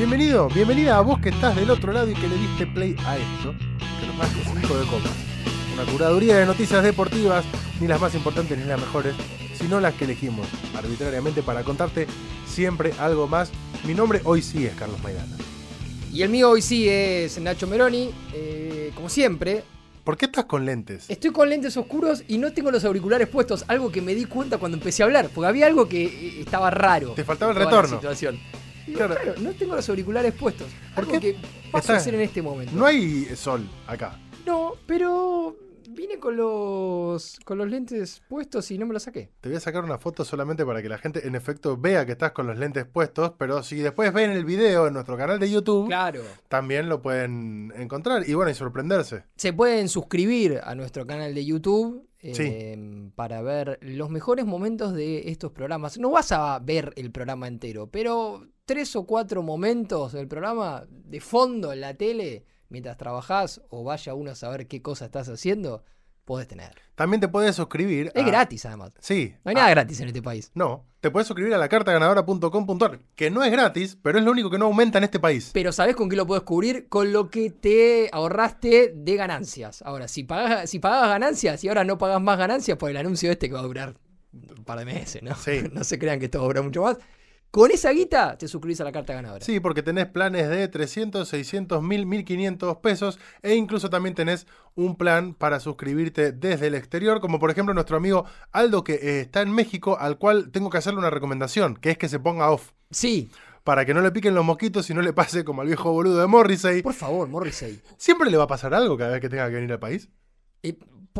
Bienvenido, bienvenida a vos que estás del otro lado y que le diste play a esto, que nos más que 5 de copas. Una curaduría de noticias deportivas, ni las más importantes ni las mejores, sino las que elegimos arbitrariamente para contarte siempre algo más. Mi nombre hoy sí es Carlos Maidana. Y el mío hoy sí es Nacho Meroni, eh, como siempre. ¿Por qué estás con lentes? Estoy con lentes oscuros y no tengo los auriculares puestos, algo que me di cuenta cuando empecé a hablar, porque había algo que eh, estaba raro. Te faltaba el toda la retorno. situación. Claro. claro, no tengo los auriculares puestos. ¿Por Algo qué? que paso a Está- hacer en este momento. No hay sol acá. No, pero vine con los con los lentes puestos y no me los saqué. Te voy a sacar una foto solamente para que la gente en efecto vea que estás con los lentes puestos, pero si después ven el video en nuestro canal de YouTube, Claro. también lo pueden encontrar y bueno, y sorprenderse. Se pueden suscribir a nuestro canal de YouTube eh, para ver los mejores momentos de estos programas. No vas a ver el programa entero, pero tres o cuatro momentos del programa de fondo en la tele, mientras trabajás o vaya uno a saber qué cosa estás haciendo, podés tener. También te puedes suscribir. Es a- gratis además. Sí. No hay a- nada gratis en este país. No, te puedes suscribir a la cartaganadora.com.ar, que no es gratis, pero es lo único que no aumenta en este país. Pero ¿sabés con qué lo puedes cubrir? Con lo que te ahorraste de ganancias. Ahora, si pagás, si pagabas ganancias y ahora no pagas más ganancias por el anuncio este que va a durar un par de meses, ¿no? Sí. No se crean que esto va a durar mucho más. Con esa guita te suscribís a la carta ganadora. Sí, porque tenés planes de 300, 600, 1000, 1500 pesos e incluso también tenés un plan para suscribirte desde el exterior, como por ejemplo nuestro amigo Aldo que eh, está en México, al cual tengo que hacerle una recomendación, que es que se ponga off, Sí, para que no le piquen los mosquitos y no le pase como al viejo boludo de Morrissey. por favor, Morrissey. ¿Siempre le va a pasar algo cada vez que tenga que venir al país? Eh,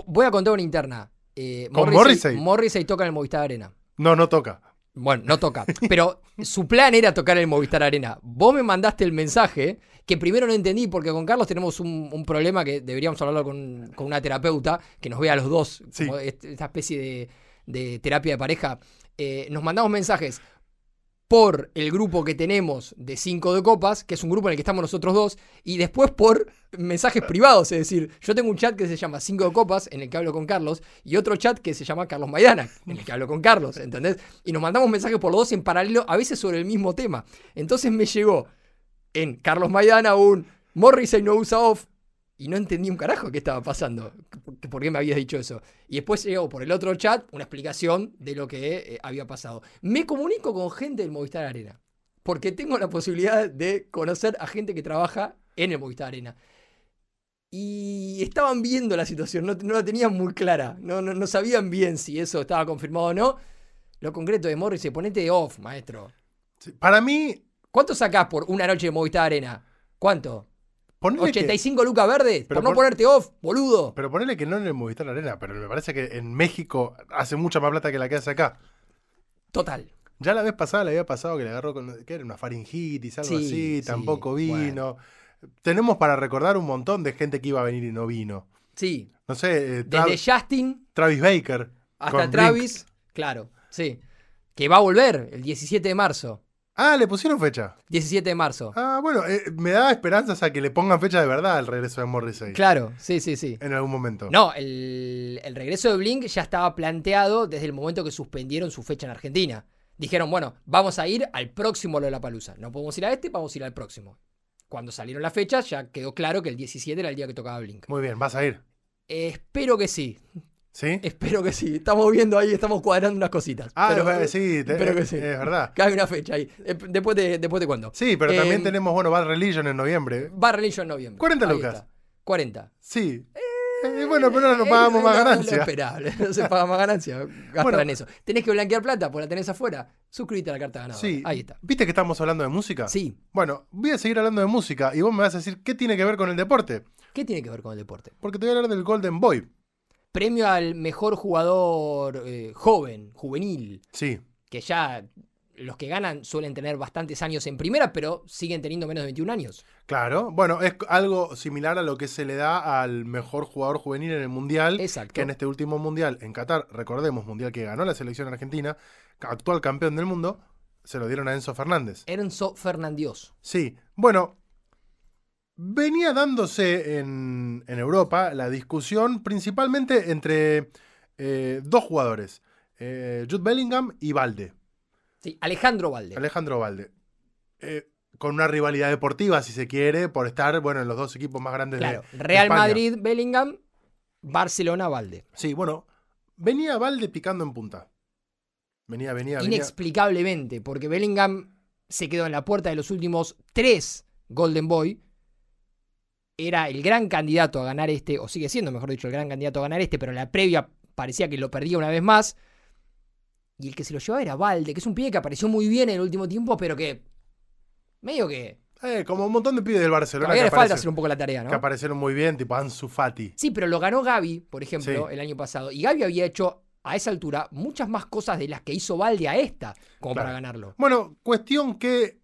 voy a contar una interna. Eh, ¿Con Morrissey, Morrissey? Morrissey toca en el Movistar Arena. No, no toca. Bueno, no toca. Pero su plan era tocar el Movistar Arena. Vos me mandaste el mensaje que primero no entendí porque con Carlos tenemos un, un problema que deberíamos hablarlo con, con una terapeuta que nos vea a los dos, Sí. como esta especie de, de terapia de pareja. Eh, nos mandamos mensajes por el grupo que tenemos de 5 de copas, que es un grupo en el que estamos nosotros dos, y después por mensajes privados, es decir, yo tengo un chat que se llama 5 de copas, en el que hablo con Carlos, y otro chat que se llama Carlos Maidana, en el que hablo con Carlos, ¿entendés? Y nos mandamos mensajes por los dos en paralelo, a veces sobre el mismo tema. Entonces me llegó en Carlos Maidana un Morrissey no usa off, y no entendí un carajo qué estaba pasando, por qué me habías dicho eso. Y después llegó por el otro chat una explicación de lo que eh, había pasado. Me comunico con gente del Movistar Arena, porque tengo la posibilidad de conocer a gente que trabaja en el Movistar Arena. Y estaban viendo la situación, no, no la tenían muy clara, no, no, no sabían bien si eso estaba confirmado o no. Lo concreto de Morrissey, ponete off, maestro. Para mí, ¿Cuánto sacás por una noche de Movistar Arena? ¿Cuánto? Ponele que- ¿85 lucas verdes? Pero por no pon- ponerte off, boludo. pero ponele que no en el Movistar Arena, pero me parece que en México hace mucha más plata que la que hace acá. Total. Ya la vez pasada le había pasado que le agarró con que era una faringitis, algo Sí, así, sí, tampoco bueno. vino. Tenemos para recordar un montón de gente que iba a venir y no vino. Sí. No sé, eh, Tra- Desde Justin Travis Baker. hasta Blink. Travis. Claro, sí. Que va a volver el 17 de marzo. Ah, le pusieron fecha. 17 de marzo. Ah, bueno, eh, me da esperanzas a que le pongan fecha de verdad al regreso de Morrissey. Claro, sí, sí, sí. En algún momento. No, el, el regreso de Blink ya estaba planteado desde el momento que suspendieron su fecha en Argentina. Dijeron, bueno, vamos a ir al próximo Lollapalooza. No podemos ir a este, vamos a ir al próximo. Cuando salieron las fechas, ya quedó claro que el 17 era el día que tocaba Blink. Muy bien, vas a ir. espero que sí. ¿Sí? Espero que sí. Estamos viendo ahí, estamos cuadrando unas cositas. Ah, Pero- eh, sí, te- espero que sí. es verdad. Cabe una fecha ahí. Eh, Después te, después te cuento. Sí, pero Eh, también tenemos, bueno, Bad Religion en noviembre. Bar Religion en noviembre. 40 Ahí lucas. está. 40. Sí. Eh, bueno, pero no pagamos Eh, más ganancia. esperable. No se paga más ganancia. Gastan Bueno. en eso. Tenés que blanquear plata, porque la tenés afuera. Suscríbete a la carta ganadora. Sí. Ahí está. ¿Viste que estamos hablando de música? Sí. Bueno, voy a seguir hablando de música y vos me vas a decir qué tiene que ver con el deporte. ¿Qué tiene que ver con el deporte? Porque te voy a hablar del Golden Boy. Premio al mejor jugador eh, joven, juvenil. Sí. Que ya los que ganan suelen tener bastantes años en primera, pero siguen teniendo menos de 21 años. Claro, bueno, es algo similar a lo que se le da al mejor jugador juvenil en el Mundial, Exacto. que en este último Mundial en Qatar, recordemos, Mundial que ganó la selección argentina, actual campeón del mundo, se lo dieron a Enzo Fernández. Enzo Fernandios. Sí, bueno, venía dándose en, en Europa la discusión principalmente entre eh, dos jugadores, eh, Jude Bellingham y Valde, Sí, Alejandro Valde. Alejandro Valde. Eh, con una rivalidad deportiva, si se quiere, por estar, bueno, en los dos equipos más grandes Claro, de Real España. Madrid, Bellingham, Barcelona, Valde. Sí, bueno, venía Valde picando en punta. Venía, venía, venía. Inexplicablemente, porque Bellingham se quedó en la puerta de los últimos tres Golden Boy. Era el gran candidato a ganar este, o sigue siendo, mejor dicho, el gran candidato a ganar este, pero la previa parecía que lo perdía una vez más. Y el que se lo llevaba era Valde, que es un pibe que apareció muy bien en el último tiempo, pero que medio que Eh, como un montón de pibes del Barcelona todavía que, le falta hacer un poco la tarea, ¿no? que aparecieron muy bien, tipo Ansu Fati. Sí, pero lo ganó Gaby, por ejemplo, Sí. el año pasado. Y Gaby había hecho a esa altura muchas más cosas de las que hizo Valde a esta, como Claro. para ganarlo. Bueno, cuestión que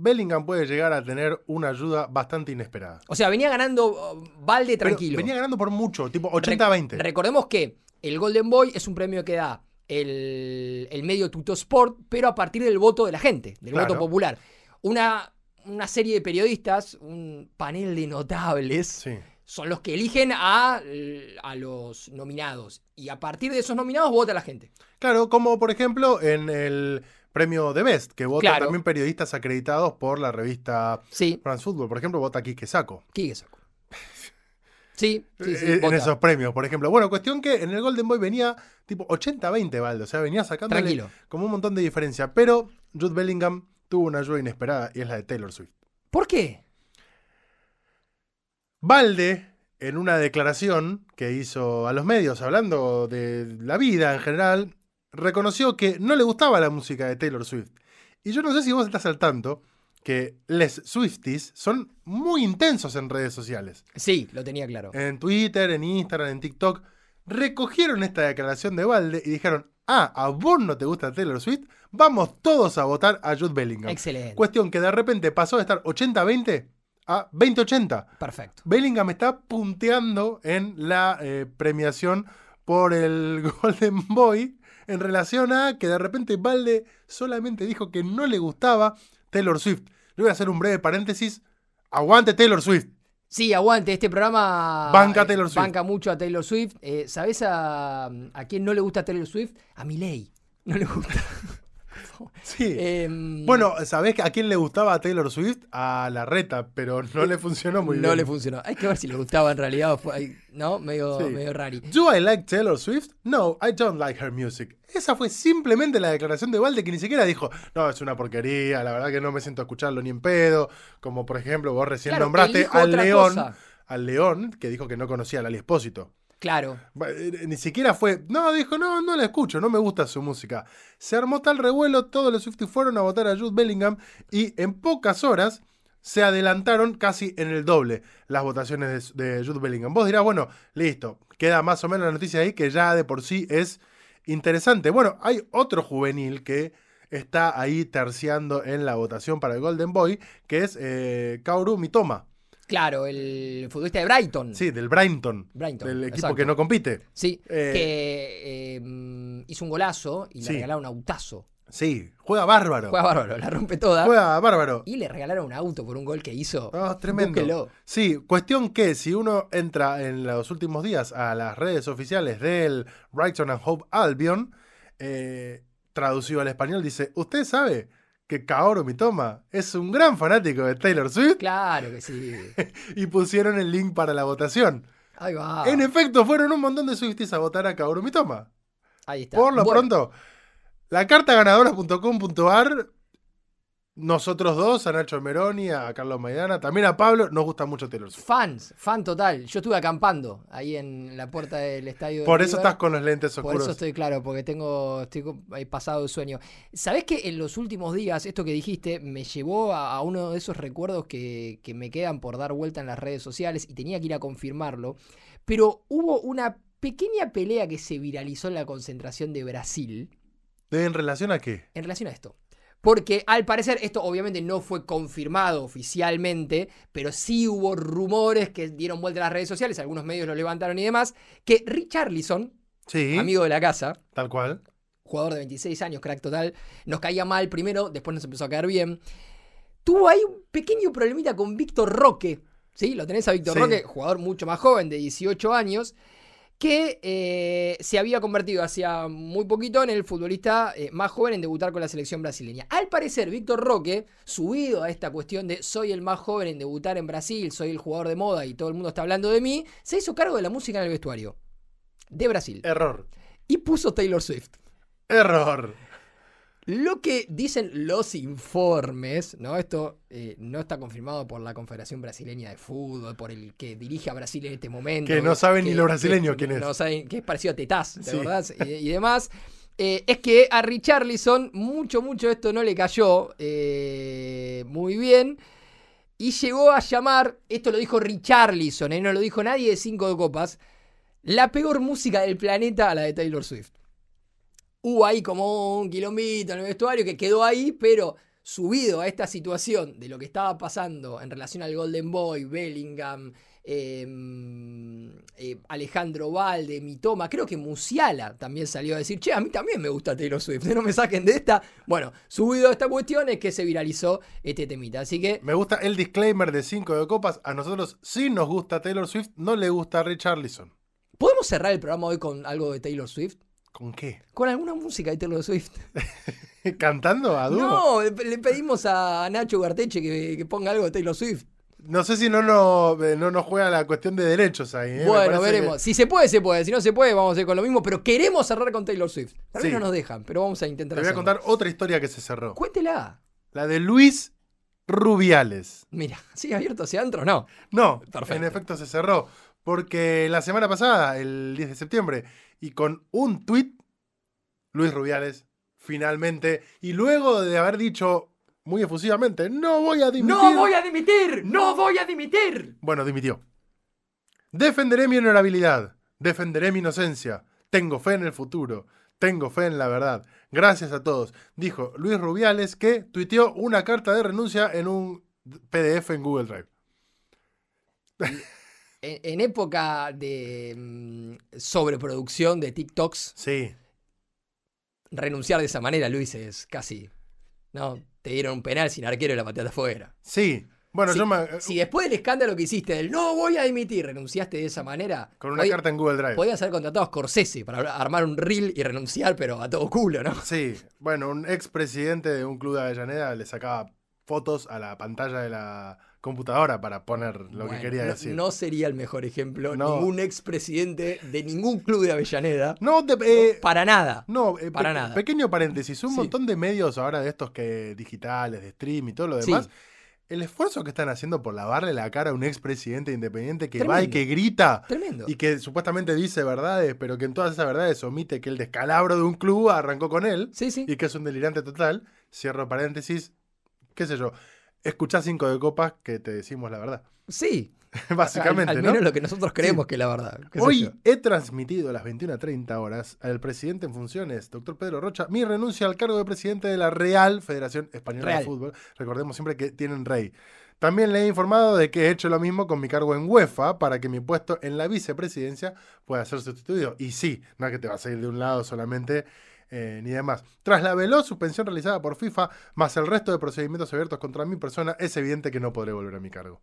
Bellingham puede llegar a tener una ayuda bastante inesperada. O sea, venía ganando Valde Pero tranquilo. venía ganando por mucho, tipo Rec- 80-20. Recordemos que el Golden Boy es un premio que da el, el medio Tutosport, pero a partir del voto de la gente, del Claro. voto popular. Una, una serie de periodistas, un panel de notables, Sí. son los que eligen a, a los nominados. Y a partir de esos nominados vota la gente. Claro, como por ejemplo en el premio de Best, que votan Claro. también periodistas acreditados por la revista Sí, France Football. Por ejemplo, vota Quique Saco. ¿qué saco? Sí, sí, sí. Eh, en vota. esos premios, por ejemplo. Bueno, cuestión que en el Golden Boy venía tipo 80-20, Valdo. O sea, venía sacando como un montón de diferencia. Pero Jude Bellingham tuvo una ayuda inesperada y es la de Taylor Swift. ¿Por qué? Valde, en una declaración que hizo a los medios hablando de la vida en general, reconoció que no le gustaba la música de Taylor Swift. Y yo no sé si vos estás al tanto que les Swifties son muy intensos en redes sociales. Sí, lo tenía claro. En Twitter, en Instagram, en TikTok. Recogieron esta declaración de Valde y dijeron, ah, ¿a vos no te gusta Taylor Swift? Vamos todos a votar a Jude Bellingham. Excelente. Cuestión que de repente pasó de estar 80-20 a 20-80. Perfecto. Bellingham está punteando en la eh, premiación por el Golden Boy en relación a que de repente Valde solamente dijo que no le gustaba Taylor Swift. Le voy a hacer un breve paréntesis. Aguante Taylor Swift. Sí, aguante, este programa Banca eh, Taylor Swift. banca mucho a Taylor Swift. Eh, ¿Sabés a, a quién no le gusta Taylor Swift? A Milei. No le gusta. Sí. Em, bueno, ¿sabés a quién le gustaba a Taylor Swift? A la reta, pero no le funcionó muy no bien. le funcionó. Hay que ver si le gustaba en realidad o fue ahí, ¿no? Medio, Sí. medio rari. Do I like Taylor Swift? No, I don't like her music. Esa fue simplemente la declaración de Valde que ni siquiera dijo, no, es una porquería, la verdad que no me siento a escucharlo ni en pedo. Como por ejemplo, vos recién Claro, nombraste al León, cosa. al León, que dijo que no conocía a Lali Espósito. Claro. Eh, Ni siquiera fue, no, dijo, no, no la escucho, no me gusta su música. Se armó tal revuelo, todos los Swifties fueron a votar a Jude Bellingham y en pocas horas se adelantaron casi en el doble las votaciones de, de Jude Bellingham. Vos dirás, bueno, listo, queda más o menos la noticia ahí que ya de por sí es interesante. Bueno, hay otro juvenil que está ahí terciando en la votación para el Golden Boy, que es eh, Kaoru Mitoma, Claro, el futbolista de Brighton. sí, del Brighton, Brighton, del equipo exacto. que no compite. Sí, Eh, que eh, hizo un golazo y le Sí. regalaron un autazo. Sí, juega bárbaro. Juega bárbaro, la rompe toda. Juega bárbaro. Y le regalaron un auto por un gol que hizo. Ah, tremendo. Búsquelo. Sí, cuestión que si uno entra en los últimos días a las redes oficiales del Brighton and Hope Albion, eh, traducido al español, dice: ¿Usted sabe que Kaoru Mitoma es un gran fanático de Taylor Swift? Claro que sí. Y pusieron el link para la votación. Ahí va. En efecto, fueron un montón de Swifties a votar a Kaoru Mitoma. Ahí está. Por lo Bueno, pronto, la carta ganadora.com.ar, nosotros dos, a Nacho Meroni, a Carlos Maidana, también a Pablo, nos gusta mucho Taylor Swift. Fans, fan total. Yo estuve acampando ahí en la puerta del estadio. de Por eso River. estás con los lentes Por oscuros. eso estoy claro, porque tengo estoy ahí pasado de sueño. ¿Sabés que en los últimos días, esto que dijiste, me llevó a, a uno de esos recuerdos que, que me quedan por dar vuelta en las redes sociales y tenía que ir a confirmarlo? Pero hubo una pequeña pelea que se viralizó en la concentración de Brasil ¿En relación a qué? en relación a esto. Porque al parecer esto obviamente no fue confirmado oficialmente, pero sí hubo rumores que dieron vuelta a las redes sociales, algunos medios lo levantaron y demás, que Richarlison, Sí, amigo de la casa, tal cual. jugador de 26 años, crack total, nos caía mal primero, después nos empezó a caer bien. Tuvo ahí un pequeño problemita con Víctor Roque. ¿Sí? Lo tenés a Víctor Sí. Roque, jugador mucho más joven, de 18 años, que eh, se había convertido hacía muy poquito en el futbolista eh, más joven en debutar con la selección brasileña. Al parecer, Víctor Roque, subido a esta cuestión de soy el más joven en debutar en Brasil, soy el jugador de moda y todo el mundo está hablando de mí, se hizo cargo de la música en el vestuario de Brasil Error. y puso Taylor Swift. Error. Lo que dicen los informes, ¿no? Esto eh, no está confirmado por la Confederación Brasileña de Fútbol, por el que dirige a Brasil en este momento. Que no saben ni los brasileños quién es. No saben que es parecido a Tetaz, ¿te Sí. acordás? Y, y demás. Eh, es que a Richarlison mucho, mucho esto no le cayó eh, muy bien. Y llegó a llamar, esto lo dijo Richarlison, no lo dijo nadie de Cinco de Copas, la peor música del planeta a la de Taylor Swift hubo ahí como un quilombito en el vestuario que quedó ahí, pero subido a esta situación de lo que estaba pasando en relación al Golden Boy, Bellingham, eh, eh, Alejandro Valde, Mitoma, creo que Musiala también salió a decir, che, a mí también me gusta Taylor Swift, no me saquen de esta. Bueno, subido a esta cuestión es que se viralizó este temita, así que Me gusta el disclaimer de 5 de copas. A nosotros sí nos gusta Taylor Swift, no le gusta Richarlison. ¿podemos cerrar el programa hoy con algo de Taylor Swift? ¿Con qué? Con alguna música de Taylor Swift. ¿Cantando a dúo? No, le pedimos a Nacho Garteche que, que ponga algo de Taylor Swift. No sé si no nos no, nos juega la cuestión de derechos ahí. ¿eh? Bueno, veremos. Si se puede, se puede. Si no se puede, vamos a ir con lo mismo. Pero queremos cerrar con Taylor Swift. Tal vez Sí. no nos dejan, pero vamos a intentar Te voy a contar otra historia que se cerró. Cuéntela. La de Luis Rubiales. Mira, ¿sigue abierto hacia adentro? No. No, Perfecto. en efecto se cerró. Porque la semana pasada, el 10 de septiembre, y con un tuit, Luis Rubiales, finalmente, y luego de haber dicho muy efusivamente, no voy a dimitir. ¡No voy a dimitir! ¡No voy a dimitir! Bueno, dimitió. Defenderé mi honorabilidad, defenderé mi inocencia, tengo fe en el futuro, tengo fe en la verdad. Gracias a todos, dijo Luis Rubiales que tuiteó una carta de renuncia en un PDF en Google Drive. En, en época de mm, sobreproducción de TikToks, Sí, renunciar de esa manera, Luis, es casi. No, te dieron un penal sin arquero y la pateaste afuera. sí. Bueno, si, yo me- si después del escándalo que hiciste del no voy a dimitir, renunciaste de esa manera. con una hoy- carta en Google Drive. Podían ser contratados a Scorsese para armar un reel y renunciar, pero a todo culo, ¿no? Sí, bueno, un expresidente de un club de Avellaneda le sacaba fotos a la pantalla de la computadora para poner lo que quería no, decir. No sería el mejor ejemplo. No. Ningún expresidente de ningún club de Avellaneda. No, de- eh, Para nada. no, eh, para pe- nada. Pequeño paréntesis, un Sí. montón de medios ahora de estos que digitales, de stream y todo lo Sí. demás. El esfuerzo que están haciendo por lavarle la cara a un expresidente independiente que va y que grita Tremendo. y que supuestamente dice verdades, pero que en todas esas verdades omite que el descalabro de un club arrancó con él. Sí, sí. y que es un delirante total. Cierro paréntesis, qué sé yo. Escuchá cinco de copas que te decimos la verdad. Sí. Básicamente, al, al ¿no? menos lo que nosotros creemos Sí. que es la verdad. Hoy he transmitido a las 21.30 horas al presidente en funciones, doctor Pedro Rocha, mi renuncia al cargo de presidente de la Real Federación Española Real. de Fútbol. Recordemos siempre que tienen rey. También le he informado de que he hecho lo mismo con mi cargo en UEFA para que mi puesto en la vicepresidencia pueda ser sustituido. Y sí, no es que te vas a ir de un lado solamente eh, ni demás. Tras la veloz suspensión realizada por FIFA, más el resto de procedimientos abiertos contra mi persona, es evidente que no podré volver a mi cargo.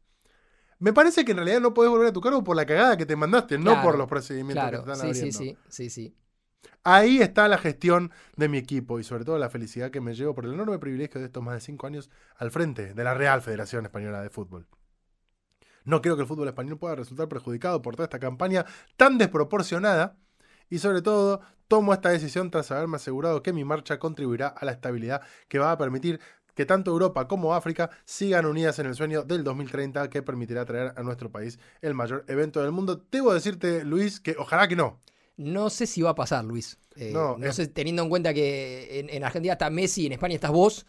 Me parece que en realidad no podés volver a tu cargo por la cagada que te mandaste, no por los procedimientos Claro, que te están sí, sí, abriendo. sí, sí, sí. Ahí está la gestión de mi equipo y sobre todo la felicidad que me llevo por el enorme privilegio de estos más de cinco años al frente de la Real Federación Española de Fútbol. No creo que el fútbol español pueda resultar perjudicado por toda esta campaña tan desproporcionada y sobre todo tomo esta decisión tras haberme asegurado que mi marcha contribuirá a la estabilidad que va a permitir que tanto Europa como África sigan unidas en el sueño del 2030 que permitirá traer a nuestro país el mayor evento del mundo. Debo decirte, Luis, que ojalá que no. No sé si va a pasar, Luis. Eh, No, no, es- sé, teniendo en cuenta que en, en Argentina está Messi, en España estás vos,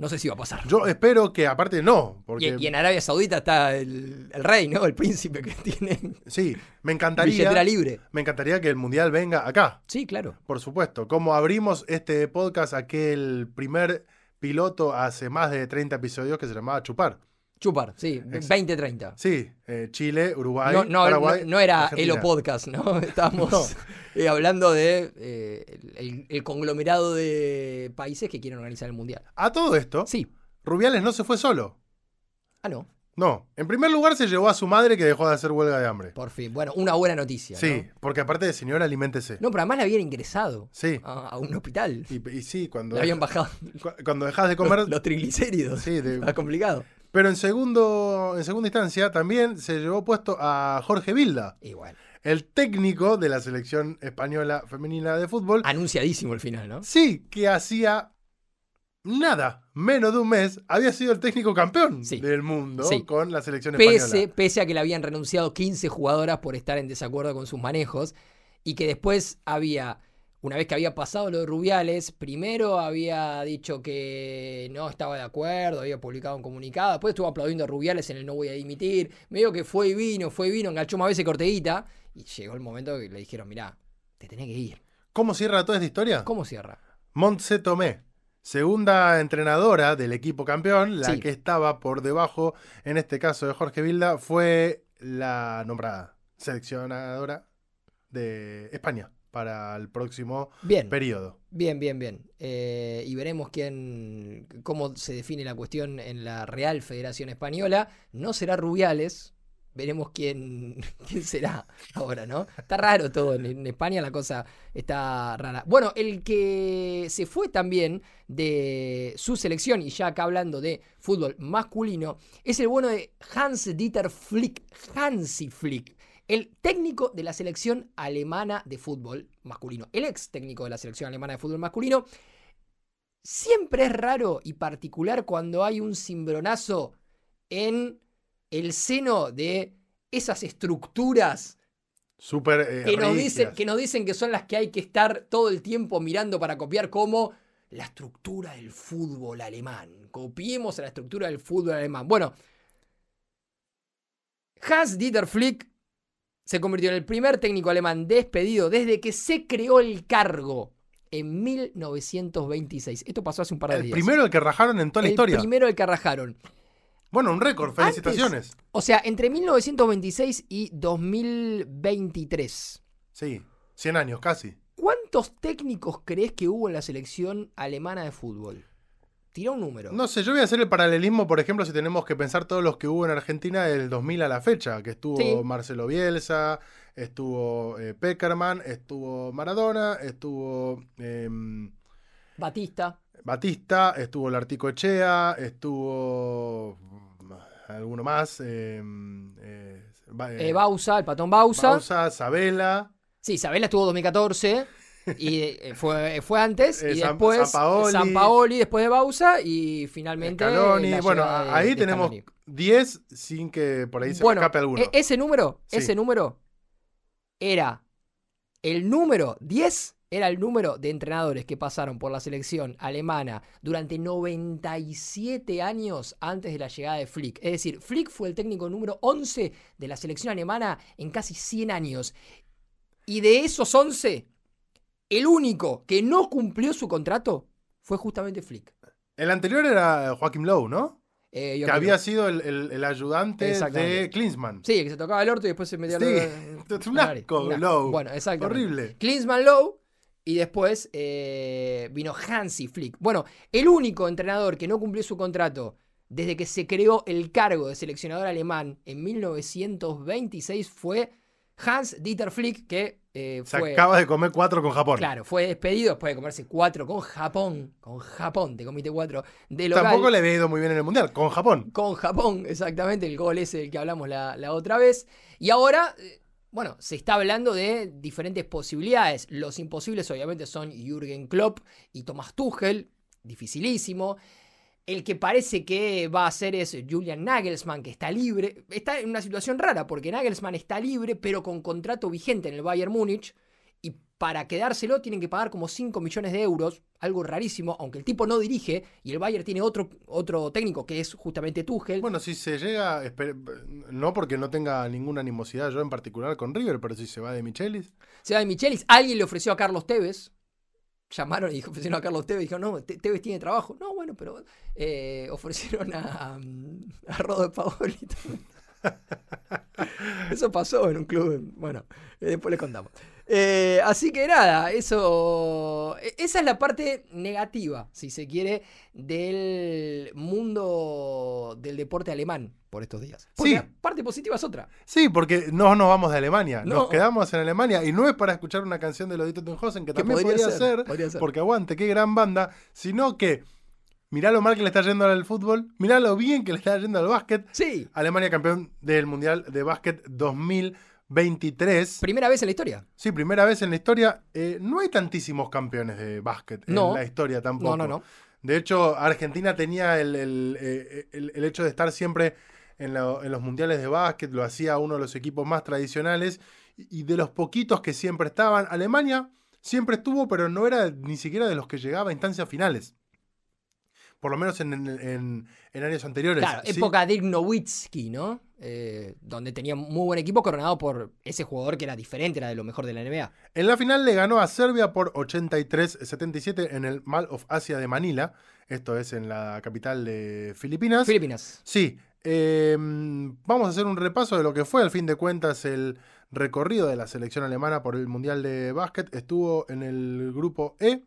no sé si va a pasar. Yo espero que aparte no, porque y, y en Arabia Saudita está el, el rey, ¿no? El príncipe que tiene sí, me billetera encantaría, libre. me encantaría que el mundial venga acá, Sí, claro. por supuesto. Como abrimos este podcast, aquel primer piloto hace más de 30 episodios que se llamaba Chupar. Chupar, sí, Ex- 20-30. Sí, eh, Chile, Uruguay, No, no, Paraguay, no, no era Argentina. Elo Podcast, ¿no? Estábamos eh, hablando de eh, el, el conglomerado de países que quieren organizar el mundial. A todo esto, Sí. Rubiales no se fue solo. Ah, no. No, en primer lugar se llevó a su madre que dejó de hacer huelga de hambre. Por fin. Bueno, una buena noticia. Sí, ¿no? porque aparte de señora, aliméntese. No, pero además la habían ingresado Sí. a, a un hospital. Y, y sí, cuando, Le habían bajado cu- cuando dejas de comer. los, los triglicéridos. Sí, de- Está complicado. Pero en segundo, en segunda instancia también se llevó puesto a Jorge Vilda, bueno, el técnico de la selección española femenina de fútbol. anunciadísimo el final, ¿no? Sí, que hacía nada, menos de un mes, había sido el técnico campeón Sí. del mundo Sí. con la selección Pese, española. pese a que le habían renunciado 15 jugadoras por estar en desacuerdo con sus manejos y que después había, una vez que había pasado lo de Rubiales, primero había dicho que no estaba de acuerdo, había publicado un comunicado, después estuvo aplaudiendo a Rubiales en el no voy a dimitir, medio que fue y vino, fue y vino, enganchó más veces cortedita y llegó el momento que le dijeron, mirá, te tenés que ir. ¿Cómo cierra toda esta historia? ¿Cómo cierra? Montse Tomé, segunda entrenadora del equipo campeón, la Sí. que estaba por debajo, en este caso de Jorge Vilda, fue la nombrada seleccionadora de España para el próximo Bien. periodo. Bien, bien, bien. Eh, y veremos quién, cómo se define la cuestión en la Real Federación Española. No será Rubiales. Veremos quién, quién será ahora, ¿no? Está raro todo. En, en España la cosa está rara. Bueno, el que se fue también de su selección, y ya acá hablando de fútbol masculino, es el bueno de Hans Dieter Flick. Hansi Flick. El técnico de la selección alemana de fútbol masculino, el ex técnico de la selección alemana de fútbol masculino, siempre es raro y particular cuando hay un cimbronazo en el seno de esas estructuras Súper eh, que nos, dicen, que nos dicen que son las que hay que estar todo el tiempo mirando para copiar como la estructura del fútbol alemán. Copiemos a la estructura del fútbol alemán. Bueno, Hans Dieter Flick se convirtió en el primer técnico alemán despedido desde que se creó el cargo en 1926. Esto pasó hace un par de El días. primero el que rajaron en toda la el historia. primero el que rajaron. Bueno, un récord, Antes- felicitaciones. O sea, entre 1926 y 2023. Sí, 100 años casi. ¿Cuántos técnicos crees que hubo en la selección alemana de fútbol? Tira un número. No sé, yo voy a hacer el paralelismo, por ejemplo, si tenemos que pensar todos los que hubo en Argentina del 2000 a la fecha, que estuvo Sí. Marcelo Bielsa, estuvo eh, Peckerman, estuvo Maradona, estuvo em, Batista. Batista, estuvo Lartico Echea, estuvo mm, alguno más, em, eh, eh, eh, Bausa, el patón Bausa. Bausa, Sabela, Sí, Isabela estuvo 2014. Y eh, fue, fue antes. Eh, y San- después Sampaoli. Sampaoli, después de Bausa. Y finalmente. Scaloni. la Bueno, de- ahí de tenemos Scaloni. 10 sin que por ahí se Bueno, escape alguno. e- ese número, Sí. ese número era el número 10 era el número de entrenadores que pasaron por la selección alemana durante 97 años antes de la llegada de Flick. Es decir, Flick fue el técnico número 11 de la selección alemana en casi 100 años. Y de esos 11, el único que no cumplió su contrato fue justamente Flick. El anterior era Joaquim Lowe, ¿no? Eh, Que creo- había sido el, el- el ayudante de Klinsmann. Sí, que se tocaba el orto y después se metía Sí, el- un asco, asco. Lowe. Bueno, exacto. Horrible. Klinsmann Lowe y después eh, vino Hansi Flick. Bueno, el único entrenador que no cumplió su contrato desde que se creó el cargo de seleccionador alemán en 1926 fue Hans Dieter Flick, que eh, Se fue... acaba de comer cuatro con Japón. Claro, fue despedido después de comerse cuatro con Japón. Con Japón, te comiste cuatro de local. Tampoco le había ido muy bien en el Mundial, con Japón. Con Japón, exactamente, el gol ese del que hablamos la, la otra vez. Y ahora, eh, bueno, se está hablando de diferentes posibilidades. Los imposibles obviamente son Jürgen Klopp y Thomas Tuchel, dificilísimo. El que parece que va a ser es Julian Nagelsmann, que está libre. Está en una situación rara, porque Nagelsmann está libre, pero con contrato vigente en el Bayern Múnich. Y para quedárselo tienen que pagar como 5 millones de euros, algo rarísimo, aunque el tipo no dirige y el Bayern tiene otro, otro técnico que es justamente Tuchel. Bueno, si se llega, no porque no tenga ninguna animosidad yo en particular con River, pero si se va de Michelis, Se va de Michelis, alguien le ofreció a Carlos Tevez. Llamaron y ofrecieron a Carlos Tevez. Dijeron, no, Te- Tevez tiene trabajo. No, bueno, pero eh, ofrecieron a, a Rodo Paoli. Eso pasó en un club. Bueno, eh, después les contamos. Eh, así que nada, eso. e- Esa es la parte negativa, si se quiere, del mundo del deporte alemán por estos días. Porque Sí. la parte positiva es otra. Sí, porque no nos vamos de Alemania, No. nos quedamos en Alemania y no es para escuchar una canción de Lodito Tenhausen, que también podría podría, ser, ser, podría ser. porque aguante, qué gran banda, sino que mirá lo mal que le está yendo al fútbol, mirá lo bien que le está yendo al básquet. Sí, Alemania campeón del Mundial de Básquet 2023. primera vez en la historia. Sí, primera vez en la historia. Eh, no hay tantísimos campeones de básquet No. en la historia tampoco. No, no, no. De hecho, Argentina tenía el, el, eh, el- el hecho de estar siempre en, lo- en los mundiales de básquet, lo hacía uno de los equipos más tradicionales y y de los poquitos que siempre estaban. Alemania siempre estuvo, pero no era ni siquiera de los que llegaba a instancias finales. Por lo menos en, en- años anteriores. Claro, ¿sí? época Dirk Nowitzki, ¿no? Eh, donde tenía muy buen equipo coronado por ese jugador que era diferente, era de lo mejor de la NBA. En la final le ganó a Serbia por 83-77 en el Mall of Asia de Manila. Esto es en la capital de Filipinas. Filipinas. Sí, eh, vamos a hacer un repaso de lo que fue al fin de cuentas el recorrido de la selección alemana por el Mundial de Básquet. Estuvo en el grupo E.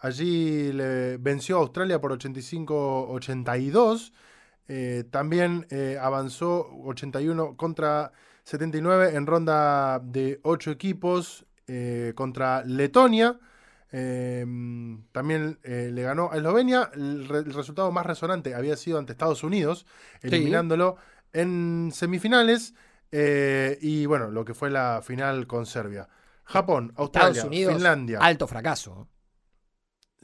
Allí le venció a Australia por 85-82. Eh, también eh, avanzó 81 contra 79 en ronda de 8 equipos eh, contra Letonia. Eh, también le ganó a Eslovenia. El, re- el resultado más resonante había sido ante Estados Unidos, eliminándolo en semifinales. y bueno, lo que fue la final con Serbia. Japón, Australia, Estados Unidos, Finlandia, alto fracaso.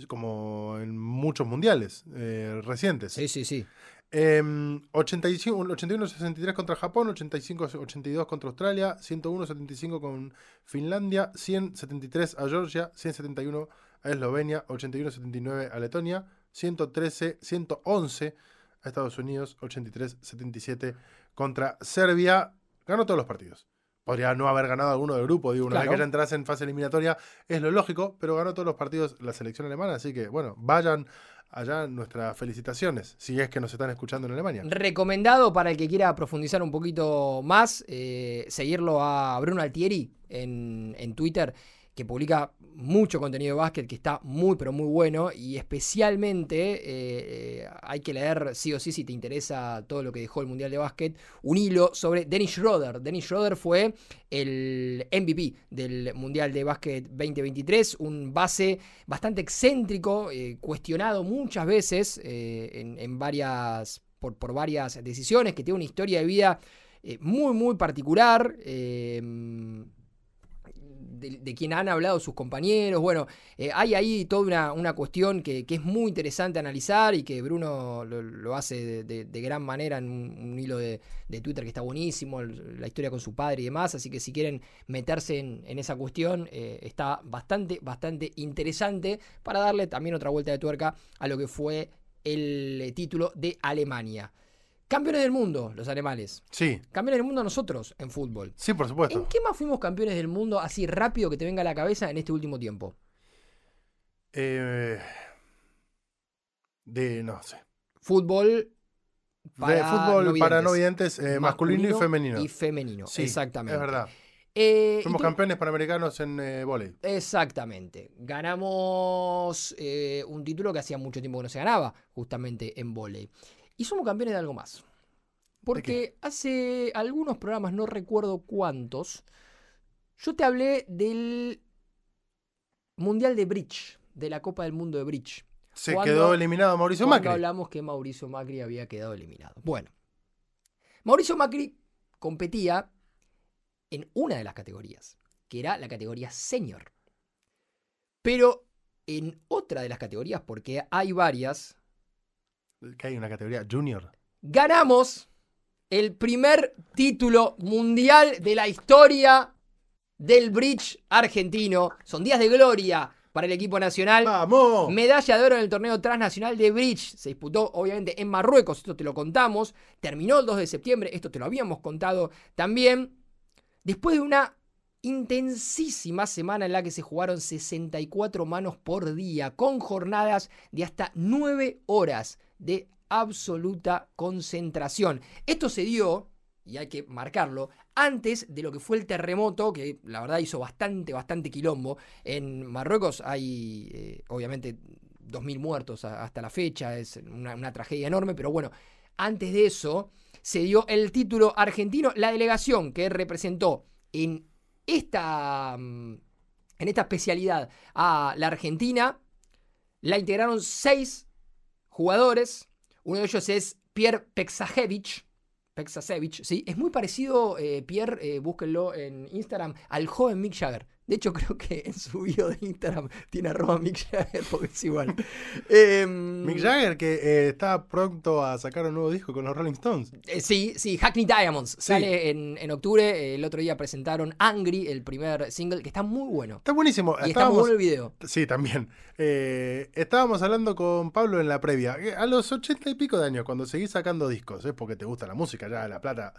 Como en muchos mundiales eh, recientes. Sí, sí, sí. Em, 85 81-63 contra Japón, 85-82 contra Australia, 101-75 con Finlandia, 100-73 a Georgia, 171 a Eslovenia, 81-79 a Letonia, 113-111 a Estados Unidos, 83-77 contra Serbia. Ganó todos los partidos. Podría no haber ganado alguno del grupo, digo, una Claro. vez que ya entras en fase eliminatoria, es lo lógico, pero ganó todos los partidos la selección alemana, así que bueno, vayan allá nuestras felicitaciones, si es que nos están escuchando en Alemania. Recomendado para el que quiera profundizar un poquito más, eh, seguirlo a Bruno Altieri en, en Twitter, que publica mucho contenido de básquet que está muy, pero muy bueno. Y especialmente eh, hay que leer, sí o sí, si te interesa todo lo que dejó el Mundial de Básquet, un hilo sobre Dennis Schroeder. Dennis Schroeder fue el MVP del Mundial de Básquet 2023, un base bastante excéntrico, eh, cuestionado muchas veces eh, en, en varias, por, por varias decisiones, que tiene una historia de vida muy, muy particular. De, de quien han hablado sus compañeros. Bueno, eh, hay ahí toda una, una cuestión que, que es muy interesante analizar y que Bruno lo, lo hace de, gran manera en un, hilo de, Twitter que está buenísimo, la historia con su padre y demás. Así que si quieren meterse en, en esa cuestión, eh, está bastante, bastante interesante para darle también otra vuelta de tuerca a lo que fue el eh, título de Alemania. Campeones del mundo, los alemanes. Sí, Campeones del mundo nosotros en fútbol. sí, por supuesto. ¿En qué más fuimos campeones del mundo así rápido que te venga a la cabeza en este último tiempo? Eh, de, no sé. Fútbol de fútbol para no videntes. eh, masculino, y femenino. Y femenino, Sí, exactamente. Es verdad. Eh, campeones panamericanos en eh, vóley. Exactamente. Ganamos eh, un título que hacía mucho tiempo que no se ganaba, justamente en volei. Y somos campeones de algo más. Porque hace algunos programas, no recuerdo cuántos, yo te hablé del Mundial de Bridge, de la Copa del Mundo de Bridge. Se ¿Cuándo- quedó eliminado Mauricio Cuando Macri. hablamos que Mauricio Macri había quedado eliminado. Bueno, Mauricio Macri competía en una de las categorías, que era la categoría senior. Pero en otra de las categorías, porque hay varias, Que hay una categoría junior. ganamos el primer título mundial de la historia del bridge argentino. Son días de gloria para el equipo nacional. ¡Vamos! Medalla de oro en el torneo transnacional de Bridge. Se disputó obviamente en Marruecos, esto te lo contamos. Terminó el 2 de septiembre, esto te lo habíamos contado también. Después de una intensísima semana en la que se jugaron 64 manos por día, con jornadas de hasta 9 horas de absoluta concentración. Esto se dio y hay que marcarlo, antes de lo que fue el terremoto, que la verdad hizo bastante, bastante quilombo. En Marruecos hay, eh, obviamente, 2.000 muertos hasta la fecha, es una, una tragedia enorme, pero bueno, antes de eso se dio el título argentino, la delegación que representó en esta, mm, en esta especialidad a la Argentina, la integraron seis jugadores, uno de ellos es Pierre Pexajevich, Pexasevich, sí, es muy parecido, eh, Pierre, eh, búsquenlo en Instagram, al joven Mick Jagger. De hecho, creo que en su bio de Instagram tiene arroba Mick Jagger porque es igual. Em, Mick Jagger que eh, está pronto a sacar un nuevo disco con los Rolling Stones. eh, sí, sí, Hackney Diamonds. Sale en, en octubre. El otro día presentaron Angry, el primer single, que está muy bueno. Está buenísimo. Y está muy bueno el video. Sí, también. Eh, estábamos hablando con Pablo en la previa. A los ochenta y pico de años, cuando seguís sacando discos, es porque te gusta la música, ya la plata.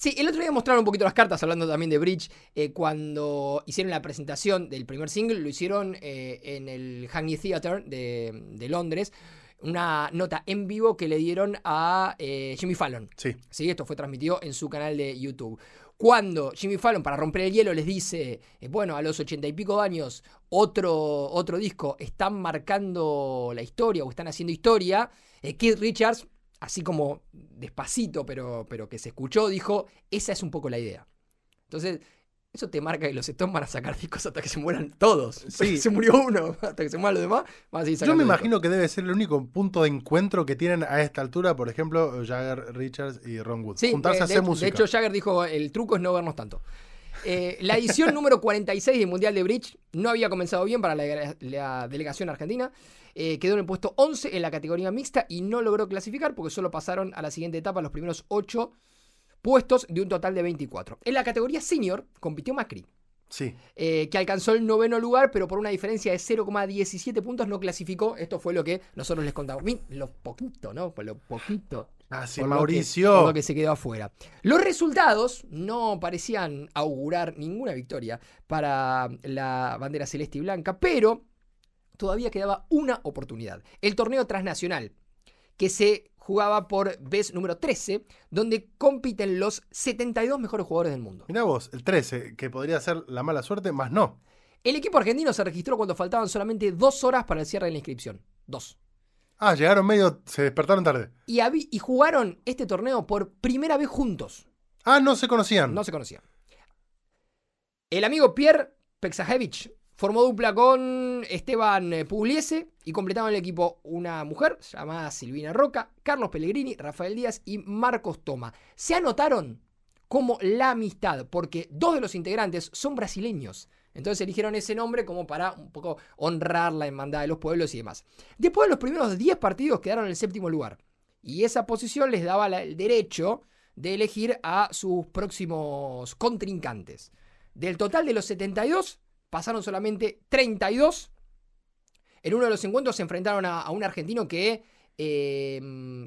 Sí, el otro día mostraron un poquito las cartas, hablando también de Bridge, eh, cuando hicieron la presentación del primer single, lo hicieron eh, en el Hackney Theatre de, de Londres, una nota en vivo que le dieron a eh, Jimmy Fallon. Sí. Sí, esto fue transmitido en su canal de YouTube. Cuando Jimmy Fallon, para romper el hielo, les dice, bueno, a los ochenta y pico de años, otro, otro disco, están marcando la historia o están haciendo historia, Keith Richards, así como despacito, pero, pero que se escuchó, dijo, esa es un poco la idea. Entonces, eso te marca que los Stones van a sacar discos hasta que se mueran todos. Sí. se murió uno, hasta que se mueran los demás, van a seguir Yo me discos. imagino que debe ser el único punto de encuentro que tienen a esta altura, por ejemplo, Jagger, Richards y Ron Wood. Sí, Juntarse de, a hacer de- música. de hecho, Jagger dijo, el truco es no vernos tanto. Eh, la edición número 46 del Mundial de Bridge no había comenzado bien para la, la delegación argentina. Eh, quedó en el puesto 11 en la categoría mixta y no logró clasificar porque solo pasaron a la siguiente etapa los primeros 8 puestos de un total de 24. En la categoría senior compitió Macri, sí. eh, que alcanzó el noveno lugar, pero por una diferencia de 0,17 puntos no clasificó. Esto fue lo que nosotros les contamos. Lo poquito, ¿no? Lo poquito Ah, sí, por lo que- Mauricio. lo que se quedó afuera. Los resultados no parecían augurar ninguna victoria para la bandera celeste y blanca, pero todavía quedaba una oportunidad. El torneo transnacional, que se jugaba por BES número 13, donde compiten los 72 mejores jugadores del mundo. Mirá vos, el 13, que podría ser la mala suerte, más no. El equipo argentino se registró cuando faltaban solamente dos horas para el cierre de la inscripción. Dos. Ah, llegaron medio, se despertaron tarde. Y, jugaron este torneo por primera vez juntos. Ah, no se conocían. No se conocían. El amigo Pierre Pexajevich formó dupla con Esteban eh, Pugliese y completaban el equipo una mujer llamada Silvina Roca, Carlos Pellegrini, Rafael Díaz y Marcos Toma. Se anotaron como la amistad porque dos de los integrantes son brasileños. Entonces eligieron ese nombre como para un poco honrar la hermandad de los pueblos y demás. Después de los primeros 10 partidos quedaron en el séptimo lugar. Y esa posición les daba el derecho de elegir a sus próximos contrincantes. Del total de los 72, pasaron solamente 32. En uno de los encuentros se enfrentaron a, a un argentino que, eh,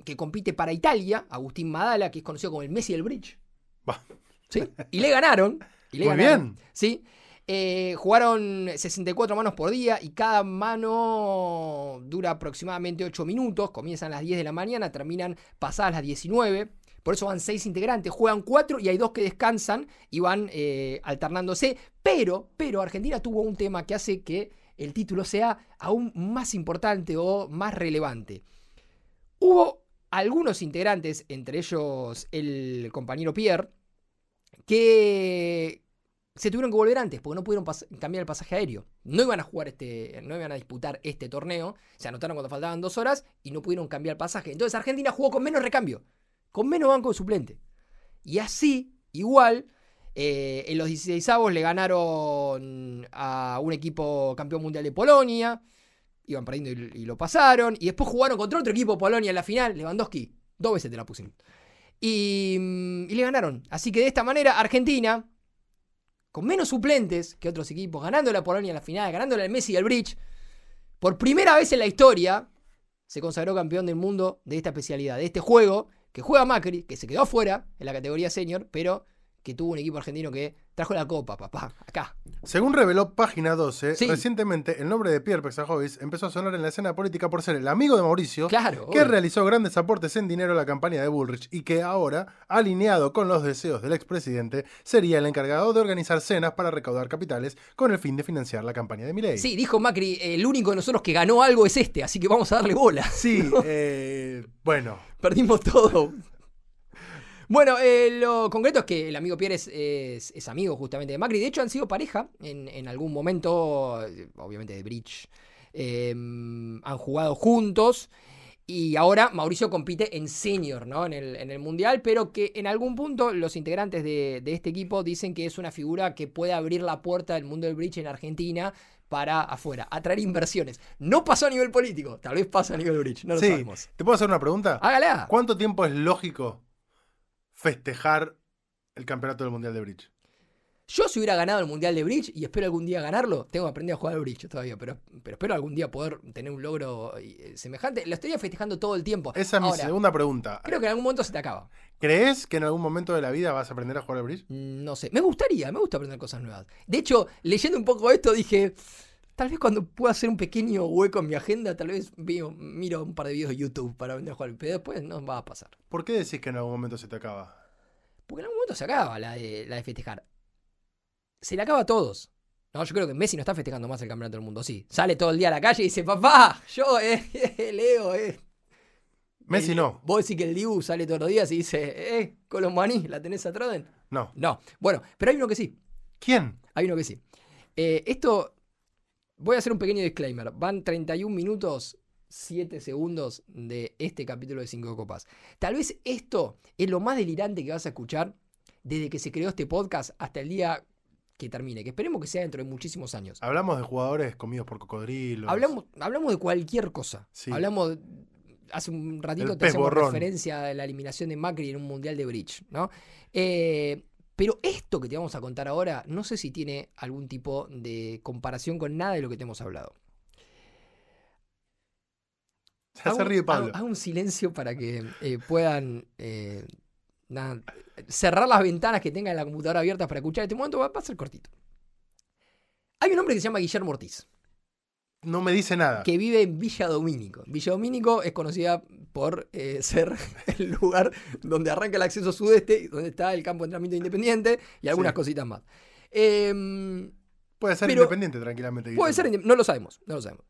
que compite para Italia, Agustín Madala, que es conocido como el Messi del Bridge. Bah. ¿Sí? Y le ganaron. Y le Muy ganaron. bien. Sí. Eh, jugaron 64 manos por día y cada mano dura aproximadamente 8 minutos. Comienzan a las 10 de la mañana, terminan pasadas las 19. Por eso van 6 integrantes, juegan 4 y hay 2 que descansan y van eh, alternándose. Pero, pero Argentina tuvo un tema que hace que el título sea aún más importante o más relevante. Hubo algunos integrantes, entre ellos el compañero Pierre, que se tuvieron que volver antes porque no pudieron cambiar el pasaje aéreo. No iban a jugar este, no iban a disputar este torneo. Se anotaron cuando faltaban dos horas y no pudieron cambiar el pasaje. Entonces Argentina jugó con menos recambio, con menos banco de suplente. Y así, igual, eh, en los 16 avos le ganaron a un equipo campeón mundial de Polonia. Iban perdiendo y, lo pasaron. Y después jugaron contra otro equipo Polonia en la final. Lewandowski, dos veces te la pusieron. Mm, y le ganaron. Así que de esta manera, Argentina, con menos suplentes que otros equipos, ganando la Polonia en la final, ganándole al Messi y al Bridge, por primera vez en la historia, se consagró campeón del mundo de esta especialidad, de este juego que juega Macri, que se quedó afuera en la categoría senior, pero que tuvo un equipo argentino que trajo la copa, papá, acá. Según reveló Página 12, Sí. recientemente el nombre de Pierre Pexajovis empezó a sonar en la escena política por ser el amigo de Mauricio, Claro. que obvio. realizó grandes aportes en dinero a la campaña de Bullrich y que ahora, alineado con los deseos del expresidente, sería el encargado de organizar cenas para recaudar capitales con el fin de financiar la campaña de Milei. Sí, dijo Macri, el único de nosotros que ganó algo es este, así que vamos a darle bola. Sí, eh, bueno, Perdimos todo. Bueno, eh, lo concreto es que el amigo Pierre es, es- es amigo justamente de Macri. De hecho, han sido pareja en, en algún momento, eh, obviamente de Bridge. Eh, han jugado juntos. Y ahora Mauricio compite en senior, ¿no? En el, en el mundial, pero que en algún punto los integrantes de, de este equipo dicen que es una figura que puede abrir la puerta del mundo del bridge en Argentina para afuera, atraer inversiones. No pasó a nivel político, tal vez pasa a nivel bridge, no lo sí. sabemos. ¿Te puedo hacer una pregunta? Hágala. ¿Cuánto tiempo es lógico festejar el campeonato del Mundial de Bridge? Yo si hubiera ganado el Mundial de Bridge y espero algún día ganarlo, tengo que aprender a jugar al Bridge todavía, pero, pero espero algún día poder tener un logro eh, semejante. Lo estoy festejando todo el tiempo. Esa es mi segunda pregunta. Creo que en algún momento se te acaba. ¿Crees que en algún momento de la vida vas a aprender a jugar al bridge? Mm, No sé, me gustaría, me gusta aprender cosas nuevas. De hecho, leyendo un poco esto dije, tal vez cuando pueda hacer un pequeño hueco en mi agenda, tal vez veo- miro un par de videos de YouTube para aprender a jugar, pero después no va a pasar. ¿Por qué decís que en algún momento se te acaba? Porque en algún momento se acaba la de, la de festejar. Se le acaba a todos. No, yo creo que Messi no está festejando más el campeonato del mundo, sí. Sale todo el día a la calle y dice, papá, yo, eh, Leo, eh. Messi El- no. Vos decís que el Dibu sale todos los días y dice, eh, Colombaní, ¿la tenés a Troden? No. No. Bueno, pero hay uno que sí. ¿Quién? Hay uno que sí. Eh, esto, voy a hacer un pequeño disclaimer. Van 31 minutos, 7 segundos de este capítulo de 5 copas. Tal vez esto es lo más delirante que vas a escuchar desde que se creó este podcast hasta el día que termine, que esperemos que sea dentro de muchísimos años. Hablamos de jugadores comidos por cocodrilos. Hablamos, hablamos de cualquier cosa. Sí. Hablamos. Hace un ratito te hacemos borrón. referencia a la eliminación de Macri en un mundial de bridge, ¿no? Eh, pero esto que te vamos a contar ahora, no sé si tiene algún tipo de comparación con nada de lo que te hemos hablado. Se Hago- ríe Pablo. Hago, hago un silencio para que eh, puedan eh, nada, cerrar las ventanas que tengan la computadora abiertas para escuchar este momento. Va, va a ser cortito. Hay un hombre que se llama Guillermo Ortiz. No me dice nada. que vive en Villa Domínico. Villa Domínico es conocida por eh, ser el lugar donde arranca el acceso sudeste, donde está el campo de entrenamiento independiente y algunas Sí. cositas más. Em, Puede ser independiente tranquilamente. puede ser, no lo sabemos, no lo sabemos.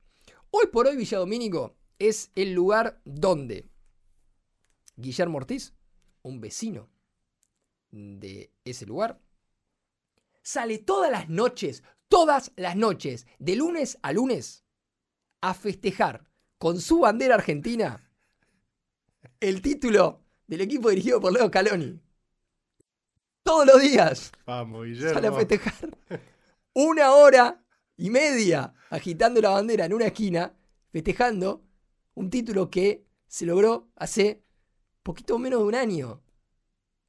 Hoy por hoy Villa Domínico es el lugar donde Guillermo Ortiz, un vecino de ese lugar, sale todas las noches, todas las noches, de lunes a lunes, a festejar con su bandera argentina el título del equipo dirigido por Leo Scaloni. Todos los días Vamos, sale a Guillermo. festejar una hora y media agitando la bandera en una esquina, festejando un título que se logró hace poquito menos de un año.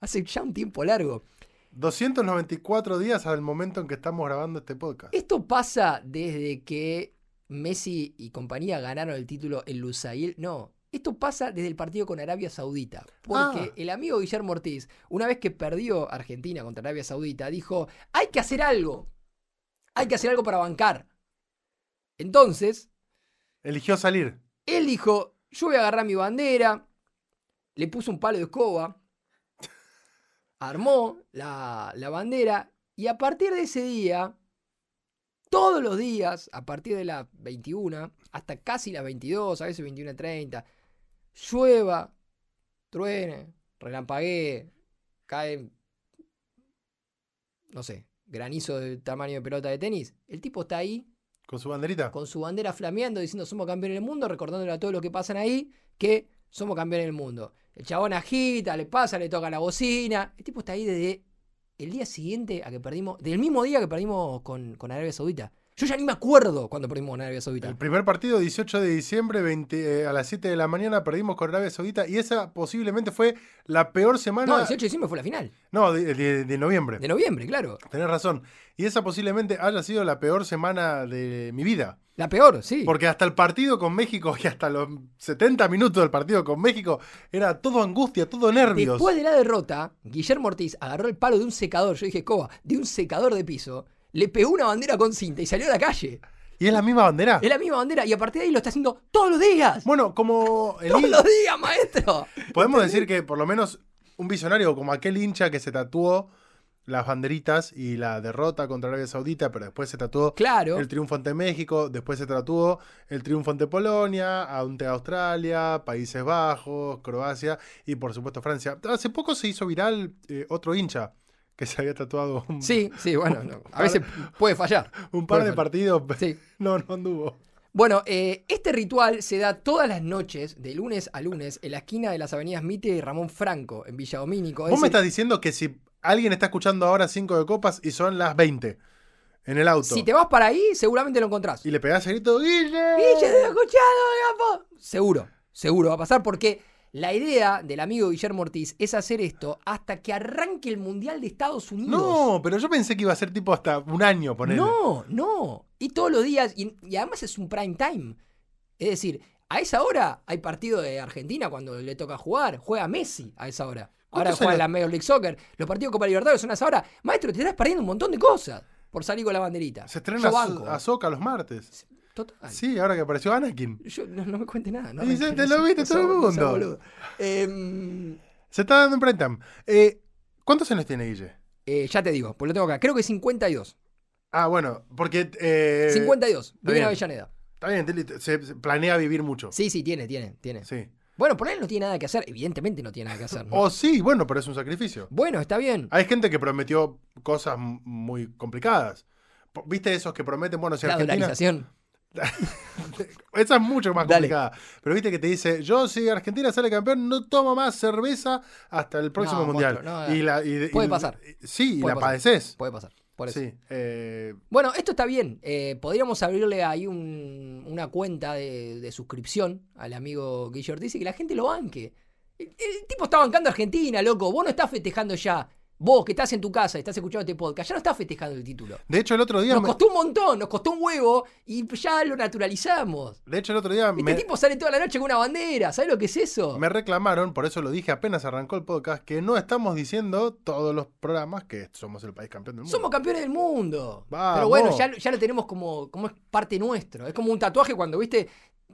Hace ya un tiempo largo. 294 días al momento en que estamos grabando este podcast. Esto pasa desde que Messi y compañía ganaron el título en Lusail. No, esto pasa desde el partido con Arabia Saudita. Porque Ah. el amigo Guillermo Ortiz, una vez que perdió Argentina contra Arabia Saudita, dijo, hay que hacer algo. Hay que hacer algo para bancar. Entonces, Eligió salir. él dijo, yo voy a agarrar mi bandera, le puso un palo de escoba, armó la, la bandera y a partir de ese día, todos los días, a partir de las 21 hasta casi las 22, a veces 21.30, llueva, truene, relampaguee, cae, no sé, granizo del tamaño de pelota de tenis, el tipo está ahí Con su banderita. con su bandera flameando diciendo somos campeones del mundo, recordándole a todos los que pasan ahí que somos campeones del mundo. El chabón agita, le pasa, le toca la bocina. El tipo está ahí desde el día siguiente a que perdimos, del mismo día que perdimos con, con Arabia Saudita. Yo ya ni me acuerdo cuando perdimos con Arabia Saudita. El primer partido, 18 de diciembre, 20, eh, a las 7 de la mañana, perdimos con Arabia Saudita y esa posiblemente fue la peor semana. No, el 18 de diciembre fue la final. No, de, de- de noviembre. De noviembre, claro. Tenés razón. Y esa posiblemente haya sido la peor semana de mi vida. La peor, sí. Porque hasta el partido con México y hasta los 70 minutos del partido con México era todo angustia, todo nervios. Después de la derrota, Guillermo Ortiz agarró el palo de un secador. Yo dije, Coba, de un secador de piso. Le pegó una bandera con cinta y salió a la calle. ¿Y es la misma bandera? Es la misma bandera y a partir de ahí lo está haciendo todos los días. Bueno, como el Todos los días, maestro. podemos decir que por lo menos un visionario como aquel hincha que se tatuó las banderitas y la derrota contra Arabia Saudita, pero después se tatuó Claro. el triunfo ante México, después se tatuó el triunfo ante Polonia, ante Australia, Países Bajos, Croacia y por supuesto Francia. Hace poco se hizo viral eh, otro hincha que se había tatuado un, Sí, sí, bueno, no, a veces puede fallar. un par puede de fallar. partidos. Sí. No, no anduvo. Bueno, eh, este ritual se da todas las noches, de lunes a lunes, en la esquina de las avenidas Mite y Ramón Franco, en Villa Domínico. Es Vos me estás diciendo que si alguien está escuchando ahora 5 de copas y son las 20 en el auto Si te vas para ahí, seguramente lo encontrás. y le pegás el grito, ¡Guille! ¡Guille, te he escuchado! Seguro, seguro va a pasar porque la idea del amigo Guillermo Ortiz es hacer esto hasta que arranque el Mundial de Estados Unidos. No, pero yo pensé que iba a ser tipo hasta un año, poner. No, no. Y todos los días, y, y además es un prime time. Es decir, a esa hora hay partido de Argentina cuando le toca jugar. Juega Messi a esa hora. Ahora ¿Cuántos juega la Major League Soccer. Los partidos de Copa Libertadores son a esa hora. Maestro, te estás perdiendo un montón de cosas por salir con la banderita. Se estrena banco. Ahsoka los martes. Total. Sí, ahora que apareció Anakin. Yo, no, no me cuente nada. No Y se- te lo viste todo el no mundo. Em, Se está dando en prime time. Eh, ¿Cuántos años tiene Guille? eh, ya te digo, pues lo tengo acá. Creo que 52. Ah, bueno, porque. eh, 52. Vive en. Avellaneda. Está bien, se, se planea vivir mucho. Sí, sí, tiene, tiene, tiene. Sí. Bueno, por él no tiene nada que hacer. Evidentemente no tiene nada que hacer. ¿no? O sí, bueno, pero es un sacrificio. Bueno, está bien. Hay gente que prometió cosas muy complicadas. ¿Viste esos que prometen, bueno, si La Argentina. dolarización. Esa es mucho más Dale. complicada. Pero viste que te dice, yo si Argentina sale campeón, no tomo más cerveza hasta el próximo No, mundial. monstruo, no, y la, y- puede y- pasar. Sí, y la pasar. padeces. Puede pasar. Por eso. Sí. eh, Bueno, esto está bien. Eh, podríamos abrirle ahí un- una cuenta de, de suscripción al amigo Guillermo Ortiz y que la gente lo banque. El, el tipo está bancando a Argentina, loco. Vos no estás festejando ya. Vos que estás en tu casa y estás escuchando este podcast, ya no estás festejando el título. de hecho, el otro día. Nos me- costó un montón, nos costó un huevo y ya lo naturalizamos. de hecho, el otro día Este me, tipo sale toda la noche con una bandera. ¿Sabes lo que es eso? me reclamaron, por eso lo dije apenas arrancó el podcast, que no estamos diciendo todos los programas que somos el país campeón del mundo. Somos campeones del mundo. Vamos. Pero bueno, ya, ya lo tenemos como, como es parte nuestro. Es como un tatuaje cuando, viste,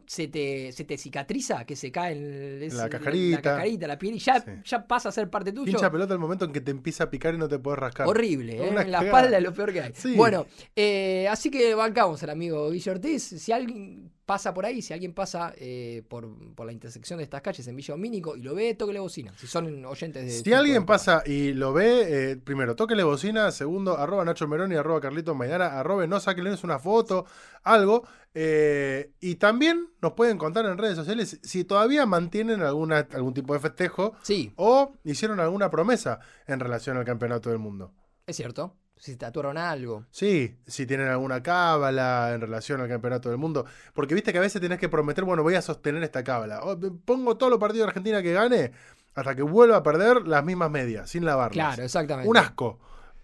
se te, se te cicatriza, que se cae en es- La cajarita. la, cajarita, la piel, y ya, Sí. ya pasa a ser parte tuyo. Hincha pelota el momento en que te empieza a picar y no te puedes rascar. Horrible, ¿eh? En la espalda es lo peor que hay. Sí. Bueno, eh, así que bancamos al amigo Guillermo Ortiz. Si alguien pasa por ahí, si alguien pasa eh, por, por la intersección de estas calles en Villa Domínico y lo ve, toquele bocina. Si son oyentes de. Si alguien pasa y lo ve, eh, primero, tóquele bocina, segundo, arroba Nacho Meroni, arroba Carlitos Maidana, arroba no sáquenles una foto, algo. eh, y también nos pueden contar en redes sociales si todavía mantienen alguna, algún tipo de festejo Sí, o hicieron alguna promesa en relación al campeonato del mundo. es cierto. Si se tatuaron algo. Sí, si tienen alguna cábala en relación al campeonato del mundo. Porque viste que a veces tenés que prometer, bueno, voy a sostener esta cábala. O, pongo todos los partidos de Argentina que gane hasta que vuelva a perder las mismas medias, sin lavarlas. Claro, exactamente. Un asco.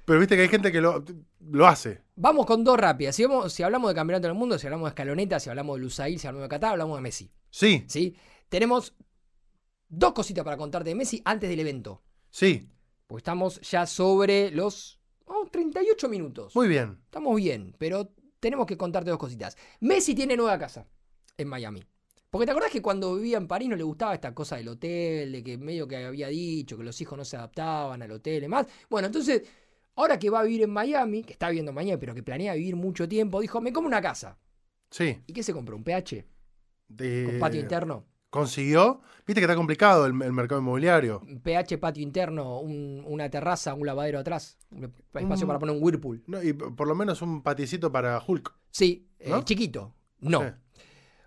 Pero viste que hay gente que lo, lo hace. Vamos con dos rápidas. Si, vamos- si hablamos de campeonato del mundo, si hablamos de escaloneta, si hablamos de Lusail, si hablamos de Qatar, hablamos de Messi. Sí, ¿sí? Tenemos dos cositas para contarte de Messi antes del evento. sí. Porque estamos ya sobre los oh, 38 minutos. Muy bien. Estamos bien, pero tenemos que contarte dos cositas. Messi tiene nueva casa en Miami. Porque te acordás que cuando vivía en París no le gustaba esta cosa del hotel, de que medio que había dicho que los hijos no se adaptaban al hotel y demás. Bueno, entonces, ahora que va a vivir en Miami, que está viviendo en Miami, pero que planea vivir mucho tiempo, dijo, me como una casa. Sí. ¿Y qué se compró? ¿Un PH? De- ¿Con patio interno? ¿Consiguió? Viste que está complicado el, el mercado inmobiliario. Un PH patio interno, un- una terraza, un lavadero atrás, un espacio Mm. para poner un Whirlpool. No, y por lo menos un paticito para Hulk. Sí, eh, chiquito. No. Sí.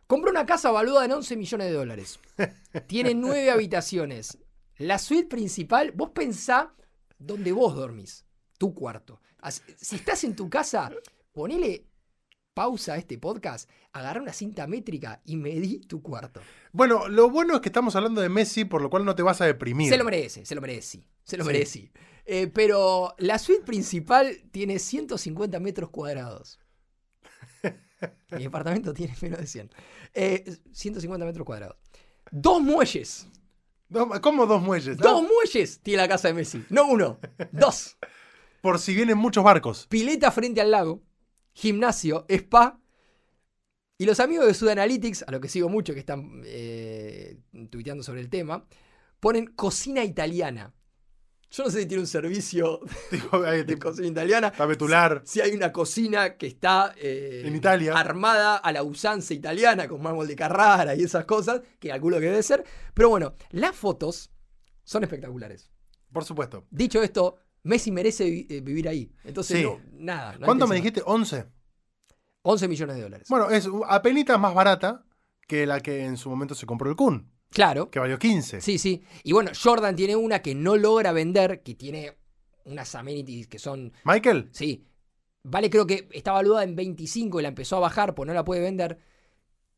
Compró una casa valuada en 11 millones de dólares. Tiene nueve habitaciones. La suite principal, vos pensá donde vos dormís, tu cuarto. Si estás en tu casa, ponele pausa este podcast, agarra una cinta métrica y medí tu cuarto. Bueno, lo bueno es que estamos hablando de Messi, por lo cual no te vas a deprimir. Se lo merece, se lo merece, se lo Sí. merece. Eh, pero la suite principal tiene 150 metros cuadrados. Mi departamento tiene menos de 100. Eh, 150 metros cuadrados. Dos muelles. ¿Cómo dos muelles? Dos muelles tiene la casa de Messi. No uno. Dos. Por si vienen muchos barcos. pileta frente al lago, gimnasio, spa. Y los amigos de Sudanalytics, a lo que sigo mucho, que están eh, tuiteando sobre el tema, ponen cocina italiana. Yo no sé si tiene un servicio Tipo, de tipo, cocina italiana. está Betular. Si hay una cocina que está eh, En Italia. armada a la usanza italiana con mármol de Carrara y esas cosas, que calculo que debe ser. Pero bueno, las fotos son espectaculares. Por supuesto. Dicho esto, Messi merece vi- eh, vivir ahí. Entonces, Sí. no, nada. no ¿Cuánto me dijiste? 11. más. 11 millones de dólares. Bueno, es apenas más barata que la que en su momento se compró el Kun, claro. que valió 15. Sí, sí. Y bueno, Jordan tiene una que no logra vender, que tiene unas amenities que son Michael, Sí. Vale, creo que está valuada en 25 y la empezó a bajar, pues no la puede vender.